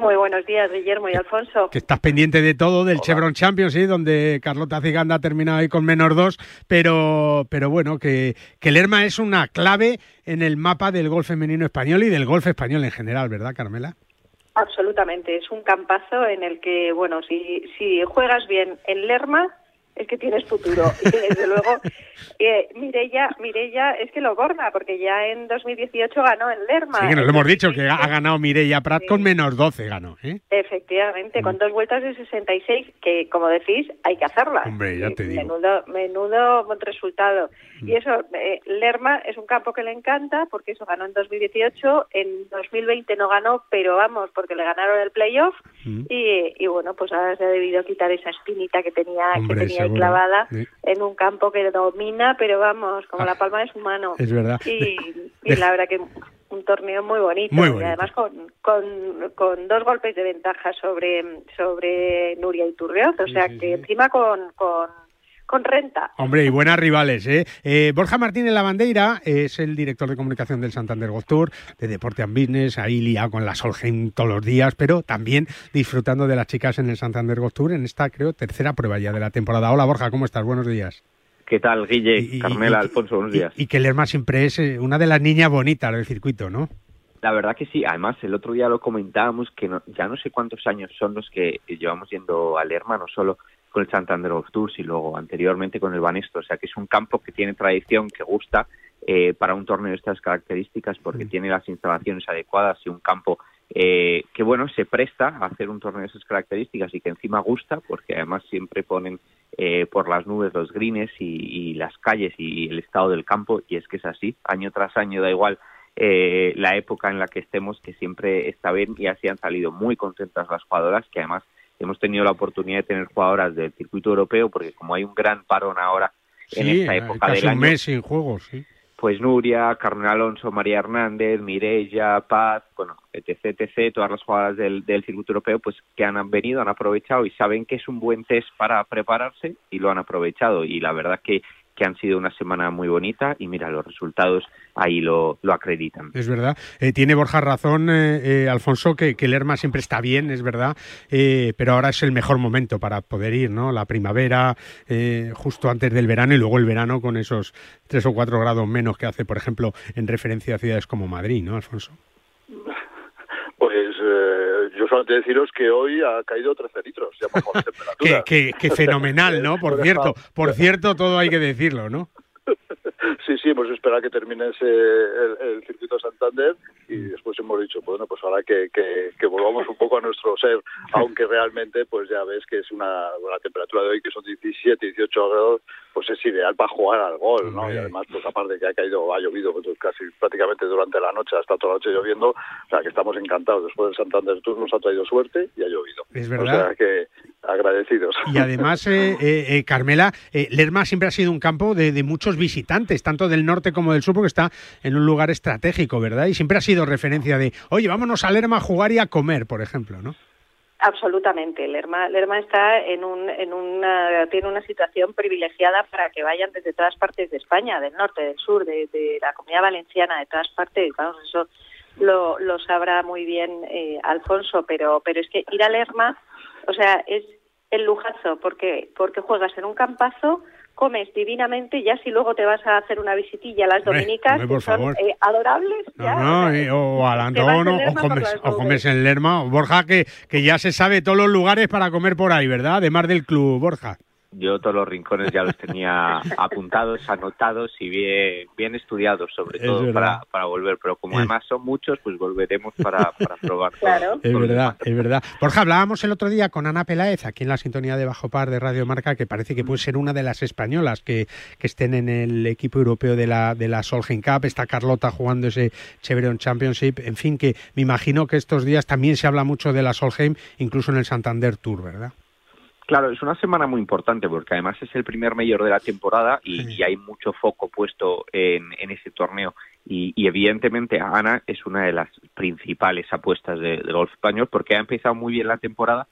Muy buenos días, Guillermo y Alfonso. Que estás pendiente de todo, del Chevron Champions, sí, donde Carlota Ciganda ha terminado ahí con menos dos, pero, pero bueno, que, que Lerma es una clave en el mapa del golf femenino español y del golf español en general, ¿verdad, Carmela? Absolutamente, es un campazo en el que, bueno, si, si juegas bien en Lerma, es que tienes futuro. Y desde luego, eh, Mirella, Mirella es que lo borda, porque ya en 2018 ganó en Lerma. Sí, que nos lo hemos dicho, que ha ganado Mireia Prat con menos 12, ganó, ¿eh? Efectivamente, con dos vueltas de 66, que como decís, hay que hacerlas. Hombre, ya te digo. Menudo, menudo buen resultado. Y eso, eh, Lerma es un campo que le encanta, porque eso ganó en 2018, en 2020 no ganó, pero vamos, porque le ganaron el playoff, y, y bueno, pues ahora se ha debido quitar esa espinita que tenía, Hombre, que tenía seguro. clavada Sí. en un campo que domina, pero vamos, como la palma de su mano. Es verdad. Y, y De- la verdad que un torneo muy bonito, Muy y bonito. además con, con, con dos golpes de ventaja sobre, sobre Nuria Iturrioz, o sea que encima con, con, con renta. Hombre, y buenas rivales, ¿eh? Eh, Borja Martínez Lavandeira es el director de comunicación del Santander Golf Tour, de Deporte and Business, ahí liado con la Solheim todos los días, pero también disfrutando de las chicas en el Santander Golf Tour en esta, creo, tercera prueba ya de la temporada. Hola, Borja, ¿cómo estás? Buenos días. ¿Qué tal, Guille? Y- Carmela, y- Alfonso, buenos días. Y que Lerma siempre es eh, una de las niñas bonitas del circuito, ¿no? La verdad que sí. Además, el otro día lo comentábamos que no- ya no sé cuántos años son los que llevamos yendo al Lerma, no solo con el Santander Golf Tours y luego anteriormente con el Banesto. O sea, que es un campo que tiene tradición, que gusta eh, para un torneo de estas características porque tiene las instalaciones adecuadas y un campo eh, que, bueno, se presta a hacer un torneo de esas características y que encima gusta porque además siempre ponen eh, por las nubes los greens y, y las calles y el estado del campo. Y es que es así, año tras año da igual eh, la época en la que estemos que siempre está bien y así han salido muy contentas las jugadoras que además hemos tenido la oportunidad de tener jugadoras del circuito europeo porque como hay un gran parón ahora en Sí, esta época casi del un año mes sin juegos, sí. pues Nuria, Carmen Alonso, María Hernández, Mireia, Paz, bueno, etc, etc, todas las jugadoras del, del circuito europeo, pues que han venido, han aprovechado y saben que es un buen test para prepararse y lo han aprovechado. Y la verdad que, que han sido una semana muy bonita y mira, los resultados ahí lo, lo acreditan. Es verdad. Eh, tiene Borja razón, eh, eh, Alfonso, que, que Lerma siempre está bien, es verdad, eh, pero ahora es el mejor momento para poder ir, ¿no? La primavera, justo antes del verano y luego el verano con esos tres o cuatro grados menos que hace, por ejemplo, en referencia a ciudades como Madrid, ¿no, Alfonso? Pues solamente deciros que hoy ha caído 13 litros, ya por la Qué, temperatura. qué- qué fenomenal, ¿no? Por cierto, por cierto, todo hay que decirlo, ¿no? Sí, sí, hemos esperado que termine ese, el, el circuito Santander y después hemos dicho, bueno, pues ahora que, que, que volvamos un poco a nuestro ser, aunque realmente, pues ya ves que es una, la temperatura de hoy, que son 17, 18 grados, pues es ideal para jugar al gol, ¿no? Y además, pues aparte que ha caído, ha llovido pues, casi prácticamente durante la noche, hasta toda la noche lloviendo, o sea que estamos encantados. Después del Santander Tour nos ha traído suerte y ha llovido. Es O verdad. sea que agradecidos. Y además, eh, eh, eh, Carmela, eh, Lerma siempre ha sido un campo de, de muchos visitantes, tanto del norte como del sur, porque está en un lugar estratégico, ¿verdad? Y siempre ha sido referencia de, oye, vámonos a Lerma a jugar y a comer, por ejemplo, ¿no? Absolutamente. Lerma, Lerma está en, un, en una, tiene una situación privilegiada para que vayan desde todas partes de España, del norte, del sur, de, la comunidad valenciana, de todas partes. Vamos, eso lo, lo sabrá muy bien eh, Alfonso, pero, pero es que ir a Lerma, o sea, es el lujazo, porque, porque juegas en un campazo, comes divinamente, ya si luego te vas a hacer una visitilla a las Hombre, dominicas, hombre, por que son favor. eh, adorables, ya, No, eh, o al en o, comes, o comes en Lerma. Borja, que, que ya se sabe todos los lugares para comer por ahí, ¿verdad? Además del club, Borja. Yo todos los rincones ya los tenía apuntados, anotados y bien, bien estudiados, sobre Es todo para, para volver. Pero como además son muchos, pues volveremos para, para probar. todo. Es verdad, es verdad. Borja, hablábamos el otro día con Ana Peláez, aquí en la sintonía de Bajo Par de Radio Marca, que parece que puede ser una de las españolas que, que estén en el equipo europeo de la, de la Solheim Cup. Está Carlota jugando ese Chevron Championship. En fin, que me imagino que estos días también se habla mucho de la Solheim, incluso en el Santander Tour, ¿verdad? Claro, es una semana muy importante porque además es el primer mayor de la temporada y, y hay mucho foco puesto en, en ese torneo. Y, y evidentemente Ana es una de las principales apuestas de- golf español porque ha empezado muy bien la temporada,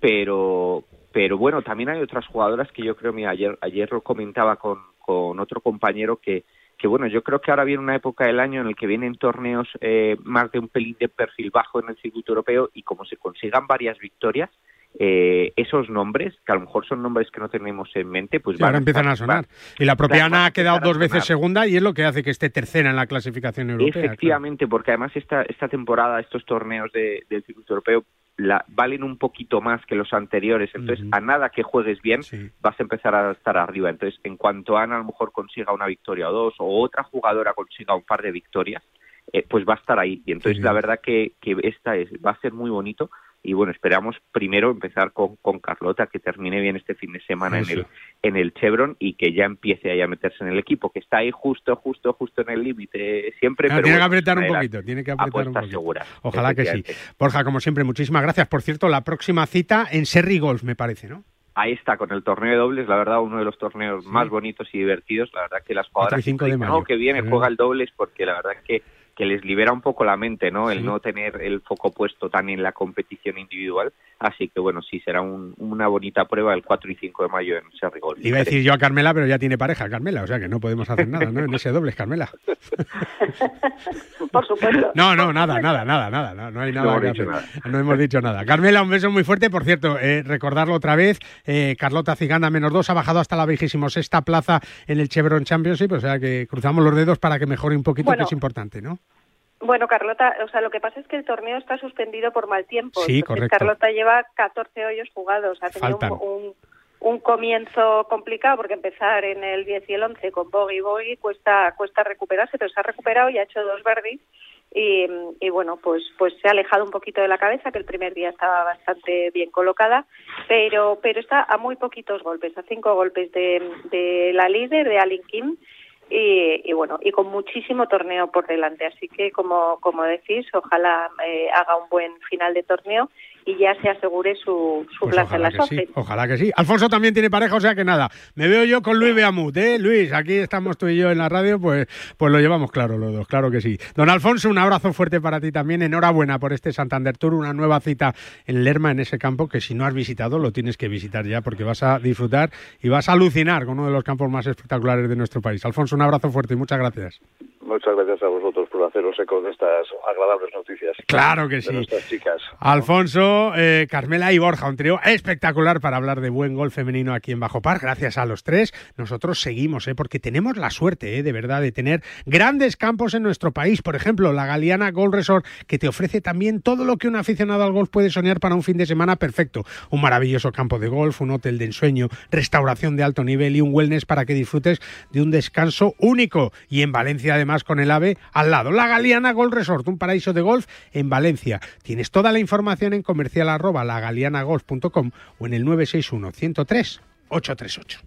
pero pero bueno, también hay otras jugadoras que yo creo, mira, ayer, ayer lo comentaba con, con otro compañero que, que bueno, yo creo que ahora viene una época del año en el que vienen torneos eh, más de un pelín de perfil bajo en el circuito europeo y como se consigan varias victorias, eh, esos nombres, que a lo mejor son nombres que no tenemos en mente, pues Sí, ahora van empiezan a van- sonar. Y la propia van Ana a ha quedado a dos veces segunda y es lo que hace que esté tercera en la clasificación europea. claro. Efectivamente, porque además esta, esta temporada, estos torneos de- del circuito europeo la, valen un poquito más que los anteriores, entonces a nada que juegues bien vas a empezar a estar arriba. Entonces, en cuanto Ana a lo mejor consiga una victoria o dos, o otra jugadora consiga un par de victorias, eh, pues va a estar ahí. Y entonces la verdad que, que esta es, va a ser muy bonito. Y bueno, esperamos primero empezar con, con Carlota, que termine bien este fin de semana en el, en el Chevron y que ya empiece ahí a meterse en el equipo, que está ahí justo, justo, justo en el límite siempre. Claro, pero tiene que apretar un poquito, tiene que apretar un poquito. seguras, Ojalá que sí. Borja, como siempre, muchísimas gracias. Por cierto, la próxima cita en Serri Golf, me parece, ¿no? Ahí está, con el torneo de dobles, la verdad, uno de los torneos más bonitos y divertidos. La verdad que las jugadoras. "No, que viene, juega el dobles, porque la verdad que, que les libera un poco la mente, ¿no? El no tener el foco puesto tan en la competición individual. Así que bueno, sí, será una bonita prueba el 4 y 5 de mayo en Serri Golf. Iba a decir yo a Carmela, pero ya tiene pareja Carmela, o sea que no podemos hacer nada, ¿no? En ese doble, Carmela. Por supuesto. No, no, nada, nada, nada, nada, no, hay nada, no, no hemos dicho nada. Carmela, un beso muy fuerte. Por cierto, eh, recordarlo otra vez, eh, Carlota Ciganda, menos dos, ha bajado hasta la vigésimo sexta plaza en el Chevron Championship, o sea que cruzamos los dedos para que mejore un poquito, que es importante, ¿no? Bueno, Carlota, o sea, lo que pasa es que el torneo está suspendido por mal tiempo. Sí, correcto. Carlota lleva 14 hoyos jugados, ha tenido un, un, comienzo complicado porque empezar en el 10 y el 11 con bogey bogey cuesta cuesta recuperarse, pero se ha recuperado y ha hecho dos birdies y, y, bueno, pues pues se ha alejado un poquito de la cabeza, que el primer día estaba bastante bien colocada, pero pero está a muy poquitos golpes, a cinco golpes de, de la líder, de Alin Kim, y, bueno, y con muchísimo torneo por delante. Así que, como, como decís, ojalá eh, haga un buen final de torneo y ya se asegure su, su pues plaza en la sí, Ojalá que sí. Alfonso también tiene pareja, o sea que nada. Me veo yo con Luis Beamut, ¿eh? Luis, aquí estamos tú y yo en la radio, pues, pues lo llevamos claro los dos, claro que sí. Don Alfonso, un abrazo fuerte para ti también. Enhorabuena por este Santander Tour, una nueva cita en Lerma, en ese campo que si no has visitado lo tienes que visitar ya porque vas a disfrutar y vas a alucinar con uno de los campos más espectaculares de nuestro país. Alfonso, un abrazo fuerte y muchas gracias. Muchas gracias a vosotros por haceros eco de estas agradables noticias. Claro que sí. nuestras chicas. Alfonso, eh, Carmela y Borja, un trío espectacular para hablar de buen gol femenino aquí en Bajo Par. Gracias a los tres. Nosotros seguimos, eh, porque tenemos la suerte, eh, de verdad, de tener grandes campos en nuestro país. Por ejemplo, la Galeana Golf Resort, que te ofrece también todo lo que un aficionado al golf puede soñar para un fin de semana perfecto. Un maravilloso campo de golf, un hotel de ensueño, restauración de alto nivel y un wellness para que disfrutes de un descanso único. Y en Valencia, además, con el AVE al lado. La Galeana Golf Resort, un paraíso de golf en Valencia. Tienes toda la información en comercial arroba lagalianagolf.com o en el 961 103 838.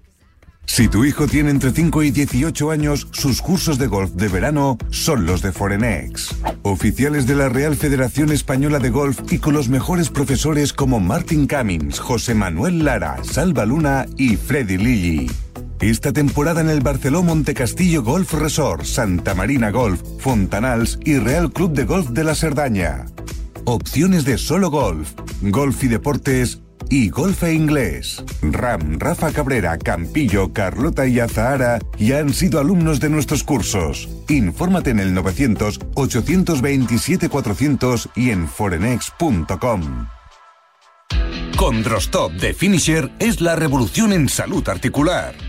Si tu hijo tiene entre 5 y 18 años, sus cursos de golf de verano son los de Forenex. Oficiales de la Real Federación Española de Golf y con los mejores profesores como Martin Cummins, José Manuel Lara, Salva Luna y Freddy Lilly. Esta temporada en el Barceló Montecastillo Golf Resort, Santa Marina Golf, Fontanals y Real Club de Golf de la Cerdaña. Opciones de solo golf, golf y deportes y golf e inglés. Ram, Rafa Cabrera, Campillo, Carlota y Azahara ya han sido alumnos de nuestros cursos. Infórmate en el 900 827 400 y en forenex.com. Con Drostop de Finisher es la revolución en salud articular.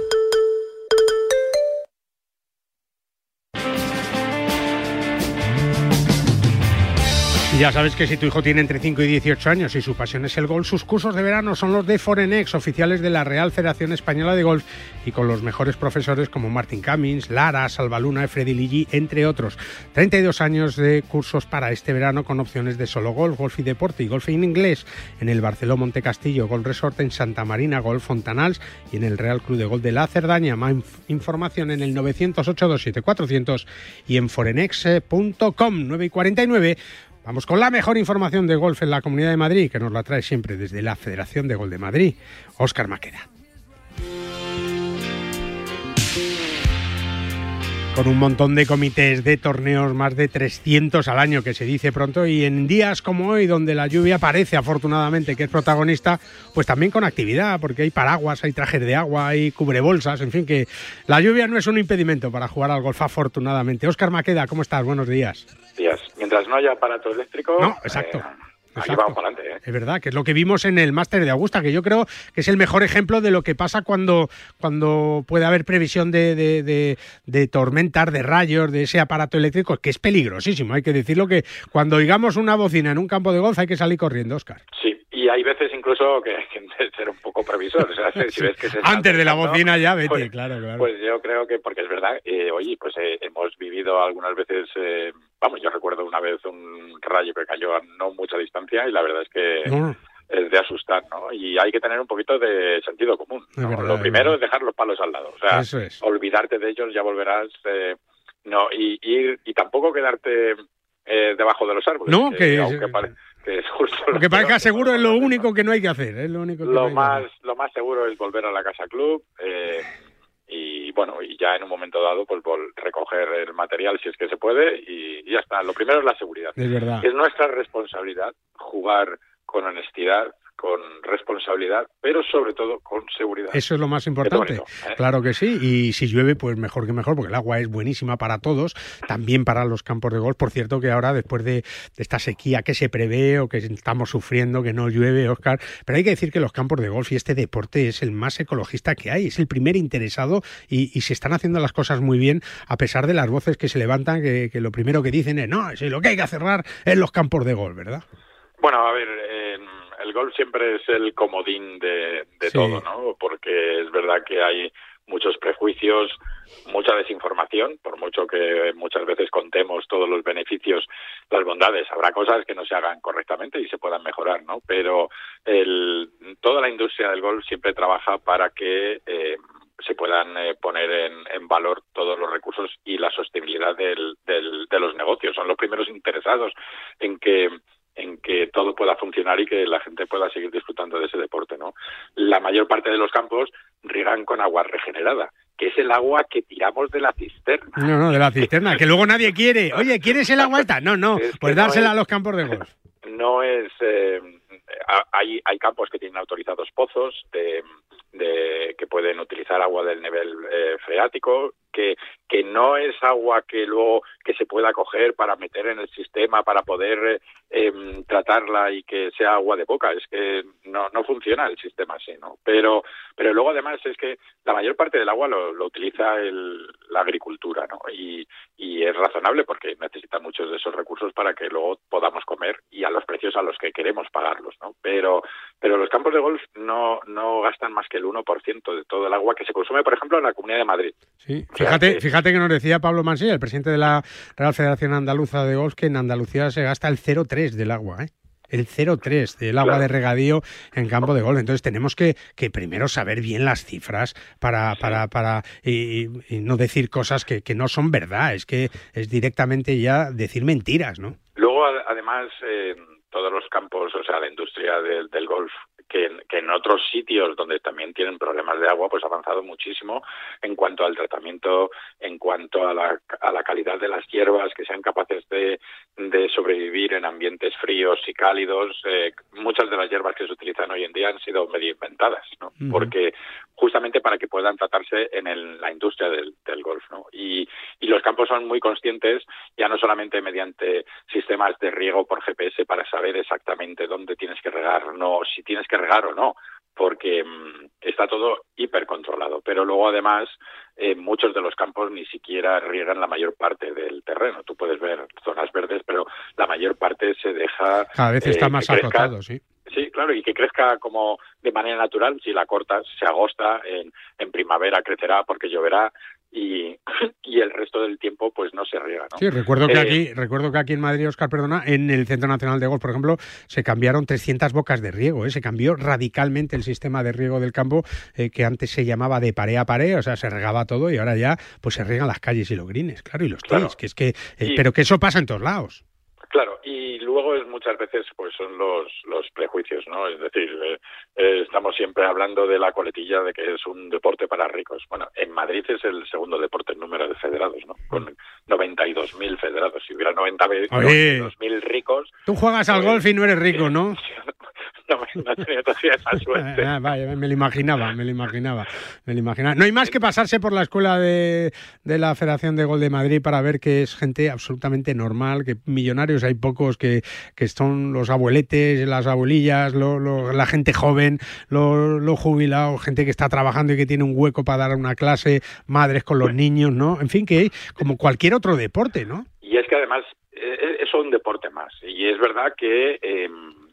Ya sabes que si tu hijo tiene entre 5 y 18 años y su pasión es el golf, sus cursos de verano son los de Forenex, oficiales de la Real Federación Española de Golf y con los mejores profesores como Martin Cummings, Lara, Salvaluna, Freddy Ligi, entre otros. 32 años de cursos para este verano con opciones de solo golf, golf y deporte y golf en inglés en el Barceló Monte Castillo Golf Resort en Santa Marina, Golf Fontanals y en el Real Club de Golf de la Cerdaña. Más información en el 908 400 y en forenex.com 9 y 49 Vamos con la mejor información de golf en la Comunidad de Madrid, que nos la trae siempre desde la Federación de Gol de Madrid, Óscar Maqueda. con un montón de comités de torneos, más de 300 al año, que se dice pronto, y en días como hoy, donde la lluvia parece afortunadamente que es protagonista, pues también con actividad, porque hay paraguas, hay trajes de agua, hay cubrebolsas, en fin, que la lluvia no es un impedimento para jugar al golf afortunadamente. Óscar Maqueda, ¿cómo estás? Buenos. Días. Mientras no haya aparato eléctrico... No, exacto. Eh, Aquí vamos para adelante. ¿eh? Es verdad, que es lo que vimos en el máster de Augusta, que yo creo que es el mejor ejemplo de lo que pasa cuando, cuando puede haber previsión de, de, de, tormentas, de rayos, de ese aparato eléctrico, que es peligrosísimo. Hay que decirlo que cuando oigamos una bocina en un campo de golf hay que salir corriendo, Oscar. Sí, hay veces incluso que hay que ser un poco previsor. O sea, si ves que se Antes de la bocina ya, vete, pues, claro, claro. Pues yo creo que, porque es verdad, eh, oye, pues eh, hemos vivido algunas veces, eh, vamos, yo recuerdo una vez un rayo que cayó a no mucha distancia y la verdad es que... es de asustar, ¿no? Y hay que tener un poquito de sentido común. Lo primero es dejar los palos al lado, o sea, olvidarte de ellos, ya volverás, eh, no, y, y, y tampoco quedarte eh, debajo de los árboles. No, que, aunque pare- que es justo Lo que parezca seguro es lo único que no hay que hacer. Es lo único que no lo que más hacer. lo más seguro es volver a la casa club eh, y bueno y ya en un momento dado pues vol- recoger el material si es que se puede y, y ya está lo primero es la seguridad Es verdad. es nuestra responsabilidad jugar con honestidad con responsabilidad pero sobre todo con seguridad Eso es lo más importante. bonito, ¿eh? Claro que sí. Y si llueve, pues mejor que mejor, porque el agua es buenísima para todos, también para los campos de golf. Por cierto, que ahora, después de, de esta sequía que se prevé o que estamos sufriendo, que no llueve, Oscar, pero hay que decir que los campos de golf y este deporte es el más ecologista que hay, es el primer interesado y, y se están haciendo las cosas muy bien, a pesar de las voces que se levantan, que, que lo primero que dicen es, no, si lo que hay que cerrar es los campos de golf, ¿verdad? Bueno, a ver, eh, el golf siempre es el comodín de, de Sí. todo, ¿no? Porque es verdad que hay muchos prejuicios, mucha desinformación, por mucho que muchas veces contemos todos los beneficios, las bondades. Habrá cosas que no se hagan correctamente y se puedan mejorar, ¿no? Pero el, toda la industria del golf siempre trabaja para que eh, se puedan eh, poner en, en valor todos los recursos y la sostenibilidad del, del- de los negocios. Son los primeros interesados en que en que todo pueda funcionar y que la gente pueda seguir disfrutando de ese deporte, ¿no? La mayor parte de los campos riegan con agua regenerada, que es el agua que tiramos de la cisterna. No, no, de la cisterna, que luego nadie quiere. Oye, ¿quieres el agua esta? No, no, pues no dársela es- a los campos de golf. no es eh, hay hay campos que tienen autorizados pozos de, de- que pueden utilizar agua del nivel eh, freático que no es agua que luego que se pueda coger para meter en el sistema para poder eh, tratarla y que sea agua de boca es que no no funciona el sistema así no pero pero luego además es que la mayor parte del agua lo, lo utiliza el- la agricultura no y y es razonable porque necesita muchos de esos recursos para que luego podamos comer y a los precios a los que queremos pagarlos, ¿no? Pero, pero los campos de golf no, no gastan más que el 1% de todo el agua que se consume, por ejemplo, en la Comunidad de Madrid. Sí, fíjate, que- fíjate que nos decía Pablo Mansilla, el presidente de la Real Federación Andaluza de Golf, que en Andalucía se gasta el 0,3 del agua, ¿eh? El 0,3 del agua Claro. de regadío en campo de golf. Entonces tenemos que, que primero saber bien las cifras para, para, para y, y- no decir cosas que, que no son verdad. Es que es directamente ya decir mentiras, ¿no? Luego, ad- además, eh, todos los campos, o sea, la industria del, del golf, que, en- que en otros sitios donde también tienen problemas de agua, pues ha avanzado muchísimo en cuanto al tratamiento, en cuanto a la, a la calidad de las hierbas, que sean capaces de, de sobrevivir en ambientes fríos y cálidos. Eh, muchas de las hierbas que se utilizan hoy en día han sido medio inventadas, ¿no? Porque justamente para que puedan tratarse en el- la industria del, del golf, ¿no? Y, y los campos son muy conscientes, ya no solamente mediante sistemas de riego por GPS para saber exactamente dónde tienes que regar, no, si tienes que o no, porque mm, está todo hipercontrolado. Pero luego, además, eh, muchos de los campos ni siquiera riegan la mayor parte del terreno. Tú puedes ver zonas verdes, pero la mayor parte se deja. Cada vez está más acotado, sí. Sí, claro, y que crezca como de manera natural. Si la cortas, se agosta, en, en primavera crecerá porque lloverá, y, y, el resto del tiempo pues no se riega. ¿no? Sí, recuerdo que Eh, aquí, recuerdo que aquí en Madrid, Oscar, perdona, en el Centro Nacional de Golf, por ejemplo, se cambiaron 300 bocas de riego, ¿eh? se cambió radicalmente el sistema de riego del campo eh, que antes se llamaba de pared a pared, o sea, se regaba todo y ahora ya pues se riegan las calles y los greens, claro, y los Claro. que es que, eh, Y- pero que eso pasa en todos lados. Claro, y luego es muchas veces pues son los, los prejuicios, ¿no? Es decir, eh, eh, estamos siempre hablando de la coletilla de que es un deporte para ricos. Bueno, en Madrid es el segundo deporte en número de federados, ¿no? Con 92.000 federados. Si hubiera 90 Oye. 92.000 ricos, Tú juegas al golf y no eres rico, ¿no? no, todavía esa suerte. Ah, vaya, me lo imaginaba, me lo imaginaba, me lo imaginaba. No hay más que pasarse por la escuela de, de la Federación de Gol de Madrid para ver que es gente absolutamente normal, que millonarios hay pocos, que, que son los abueletes, las abuelillas, lo- lo- la gente joven, los lo jubilados, gente que está trabajando y que tiene un hueco para dar una clase, madres con los niños, ¿no? En fin, que como cualquier otro deporte, ¿no? Y es que además eh, es un deporte más. Y es verdad que, eh,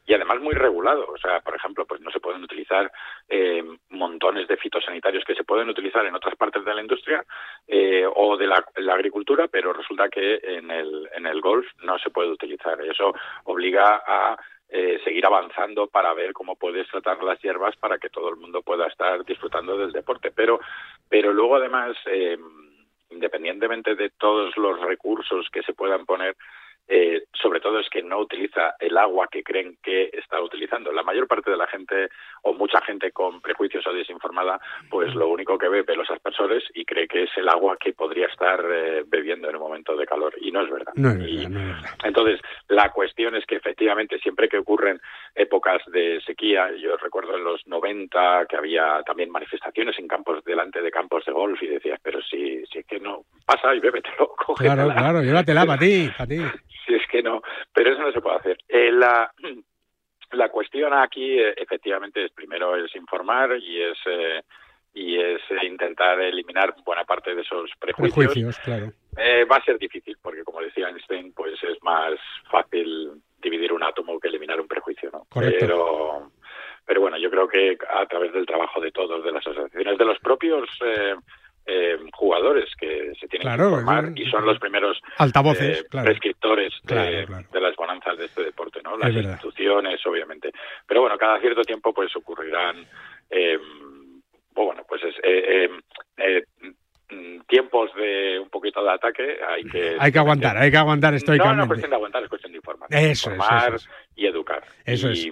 y además muy regulado. O sea, por ejemplo, pues no se pueden utilizar eh, montones de fitosanitarios que se pueden utilizar en otras partes de la industria eh, o de la, la agricultura, pero resulta que en el, en el golf no se puede utilizar. Eso obliga a eh, seguir avanzando para ver cómo puedes tratar las hierbas para que todo el mundo pueda estar disfrutando del deporte. Pero, pero luego además, eh, independientemente de todos los recursos que se puedan poner, eh, sobre todo es que no utiliza el agua que creen que está utilizando. La mayor parte de la gente o mucha gente con prejuicios o desinformada, pues lo único que ve ve los aspersores y cree que es el agua que podría estar eh, bebiendo en un momento de calor y no es verdad. No es verdad, no es verdad. Entonces, la cuestión es que efectivamente siempre que ocurren épocas de sequía, yo recuerdo en los 90 que había también manifestaciones en campos delante de campos de golf y decías, pero si, si es que no pasa y bébetelo, cógetela. Claro, claro, llévatela para ti, para ti. Si es que no, pero eso no se puede hacer. Eh, la, la cuestión aquí, eh, efectivamente, es primero es informar y es eh, y es eh, intentar eliminar buena parte de esos prejuicios. Prejuicios, claro. Eh, va a ser difícil porque, como decía Einstein, pues es más fácil dividir un átomo que eliminar un prejuicio, ¿no? Correcto. Pero, pero bueno, yo creo que a través del trabajo de todos, de las asociaciones, de los propios eh, jugadores que se tienen Claro, que informar es- y son los primeros Altavoces, eh, claro. prescriptores de, Claro, de las bonanzas de este deporte, ¿no? Las Es verdad. instituciones, obviamente. Pero bueno, cada cierto tiempo pues ocurrirán, eh, bueno, pues es, eh, eh, eh, mm, tiempos de un poquito de ataque. Hay que Hay que aguantar, hay que aguantar no, no es estoicamente. cuestión de aguantar, es cuestión de informar. Eso es, informar eso y educar. Eso y, es.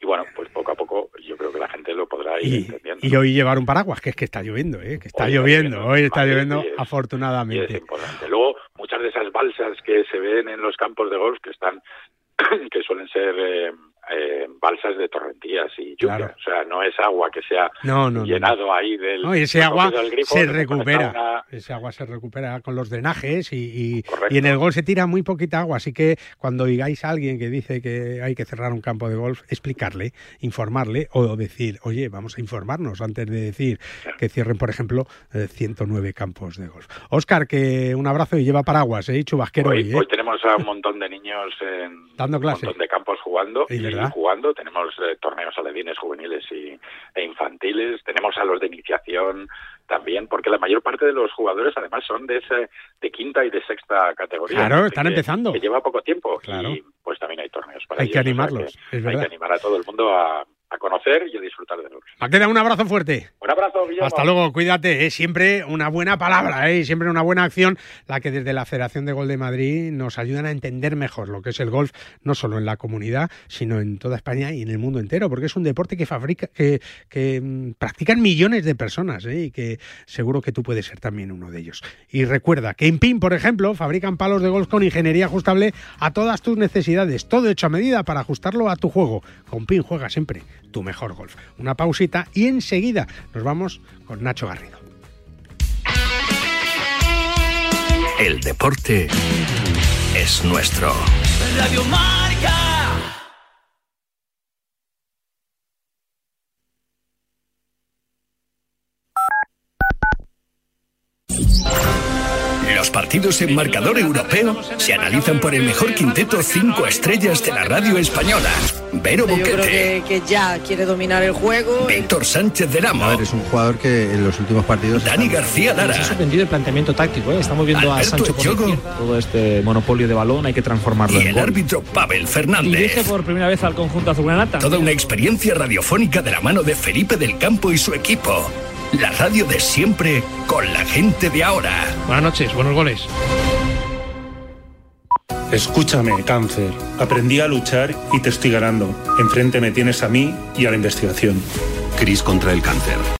Y bueno, pues poco a poco yo creo que la gente lo podrá ir Y, entendiendo. y hoy llevar un paraguas, que es que está lloviendo, ¿eh? que está Hoy lloviendo, hoy está lloviendo es- es afortunadamente. importante. Luego, muchas de esas balsas que se ven en los campos de golf que están, que suelen ser eh, eh, balsas de torrentías y lluvia. Claro. O sea, no es agua que no, no, llenado ahí del. No, y ese agua grifo, se recupera. una- Ese agua se recupera con los drenajes y, y- y en el golf se tira muy poquita agua. Así que cuando oigáis a alguien que dice que hay que cerrar un campo de golf, explicarle, informarle o decir, oye, vamos a informarnos antes de decir que cierren, por ejemplo, eh, 109 campos de golf. Óscar, que un abrazo y lleva paraguas, ¿eh? Chubasquero Hoy, hoy, ¿eh? hoy tenemos a un montón de niños en Dando un clase. montón de campos jugando ¿Y jugando. Tenemos eh, torneos alevines juveniles y, e infantiles. Tenemos a los de iniciación también, porque la mayor parte de los jugadores además son de ese, de quinta y de sexta categoría. Claro, están que- empezando. Que lleva poco tiempo Claro. y pues también hay torneos para Hay ellos, que o sea animarlos, que es Hay verdad. que animar a todo el mundo a, a conocer y a disfrutar de golf. Maqueda, un abrazo fuerte. Un abrazo, Guillermo. Hasta luego, cuídate, ¿eh? siempre una buena palabra, ¿eh? siempre una buena acción, la que desde la Federación de Gol de Madrid nos ayudan a entender mejor lo que es el golf, no solo en la comunidad, sino en toda España y en el mundo entero, porque es un deporte que fabrica, que, que mm, practican millones de personas ¿eh? y que seguro que tú puedes ser también uno de ellos. Y recuerda que en PIN, por ejemplo, fabrican palos de golf con ingeniería ajustable a todas tus necesidades, todo hecho a medida para ajustarlo a tu juego. Con PIN juega siempre tu mejor golf. Una pausita y enseguida nos vamos con Nacho Garrido. El deporte es nuestro. Radio. Los partidos en marcador europeo se analizan por el mejor quinteto cinco estrellas de la radio española. Vero Yo creo Boquete, que, que ya quiere dominar el juego. Víctor Sánchez del Amo, Es un jugador que en los últimos partidos. Dani García Lara, Nos ha sorprendido el planteamiento táctico. ¿eh? Estamos viendo a Alberto Sancho la Echogo. izquierda. Todo este monopolio de balón hay que transformarlo y en el gol. árbitro Pavel Dirige Fernández. por primera vez al conjunto azulgranata. Toda una experiencia radiofónica de la mano de Felipe del Campo y su equipo. La radio de siempre con la gente de ahora. Buenas noches, buenos goles. Escúchame, cáncer. Aprendí a luchar y te estoy ganando. Enfrente me tienes a mí y a la investigación. Cris contra el cáncer.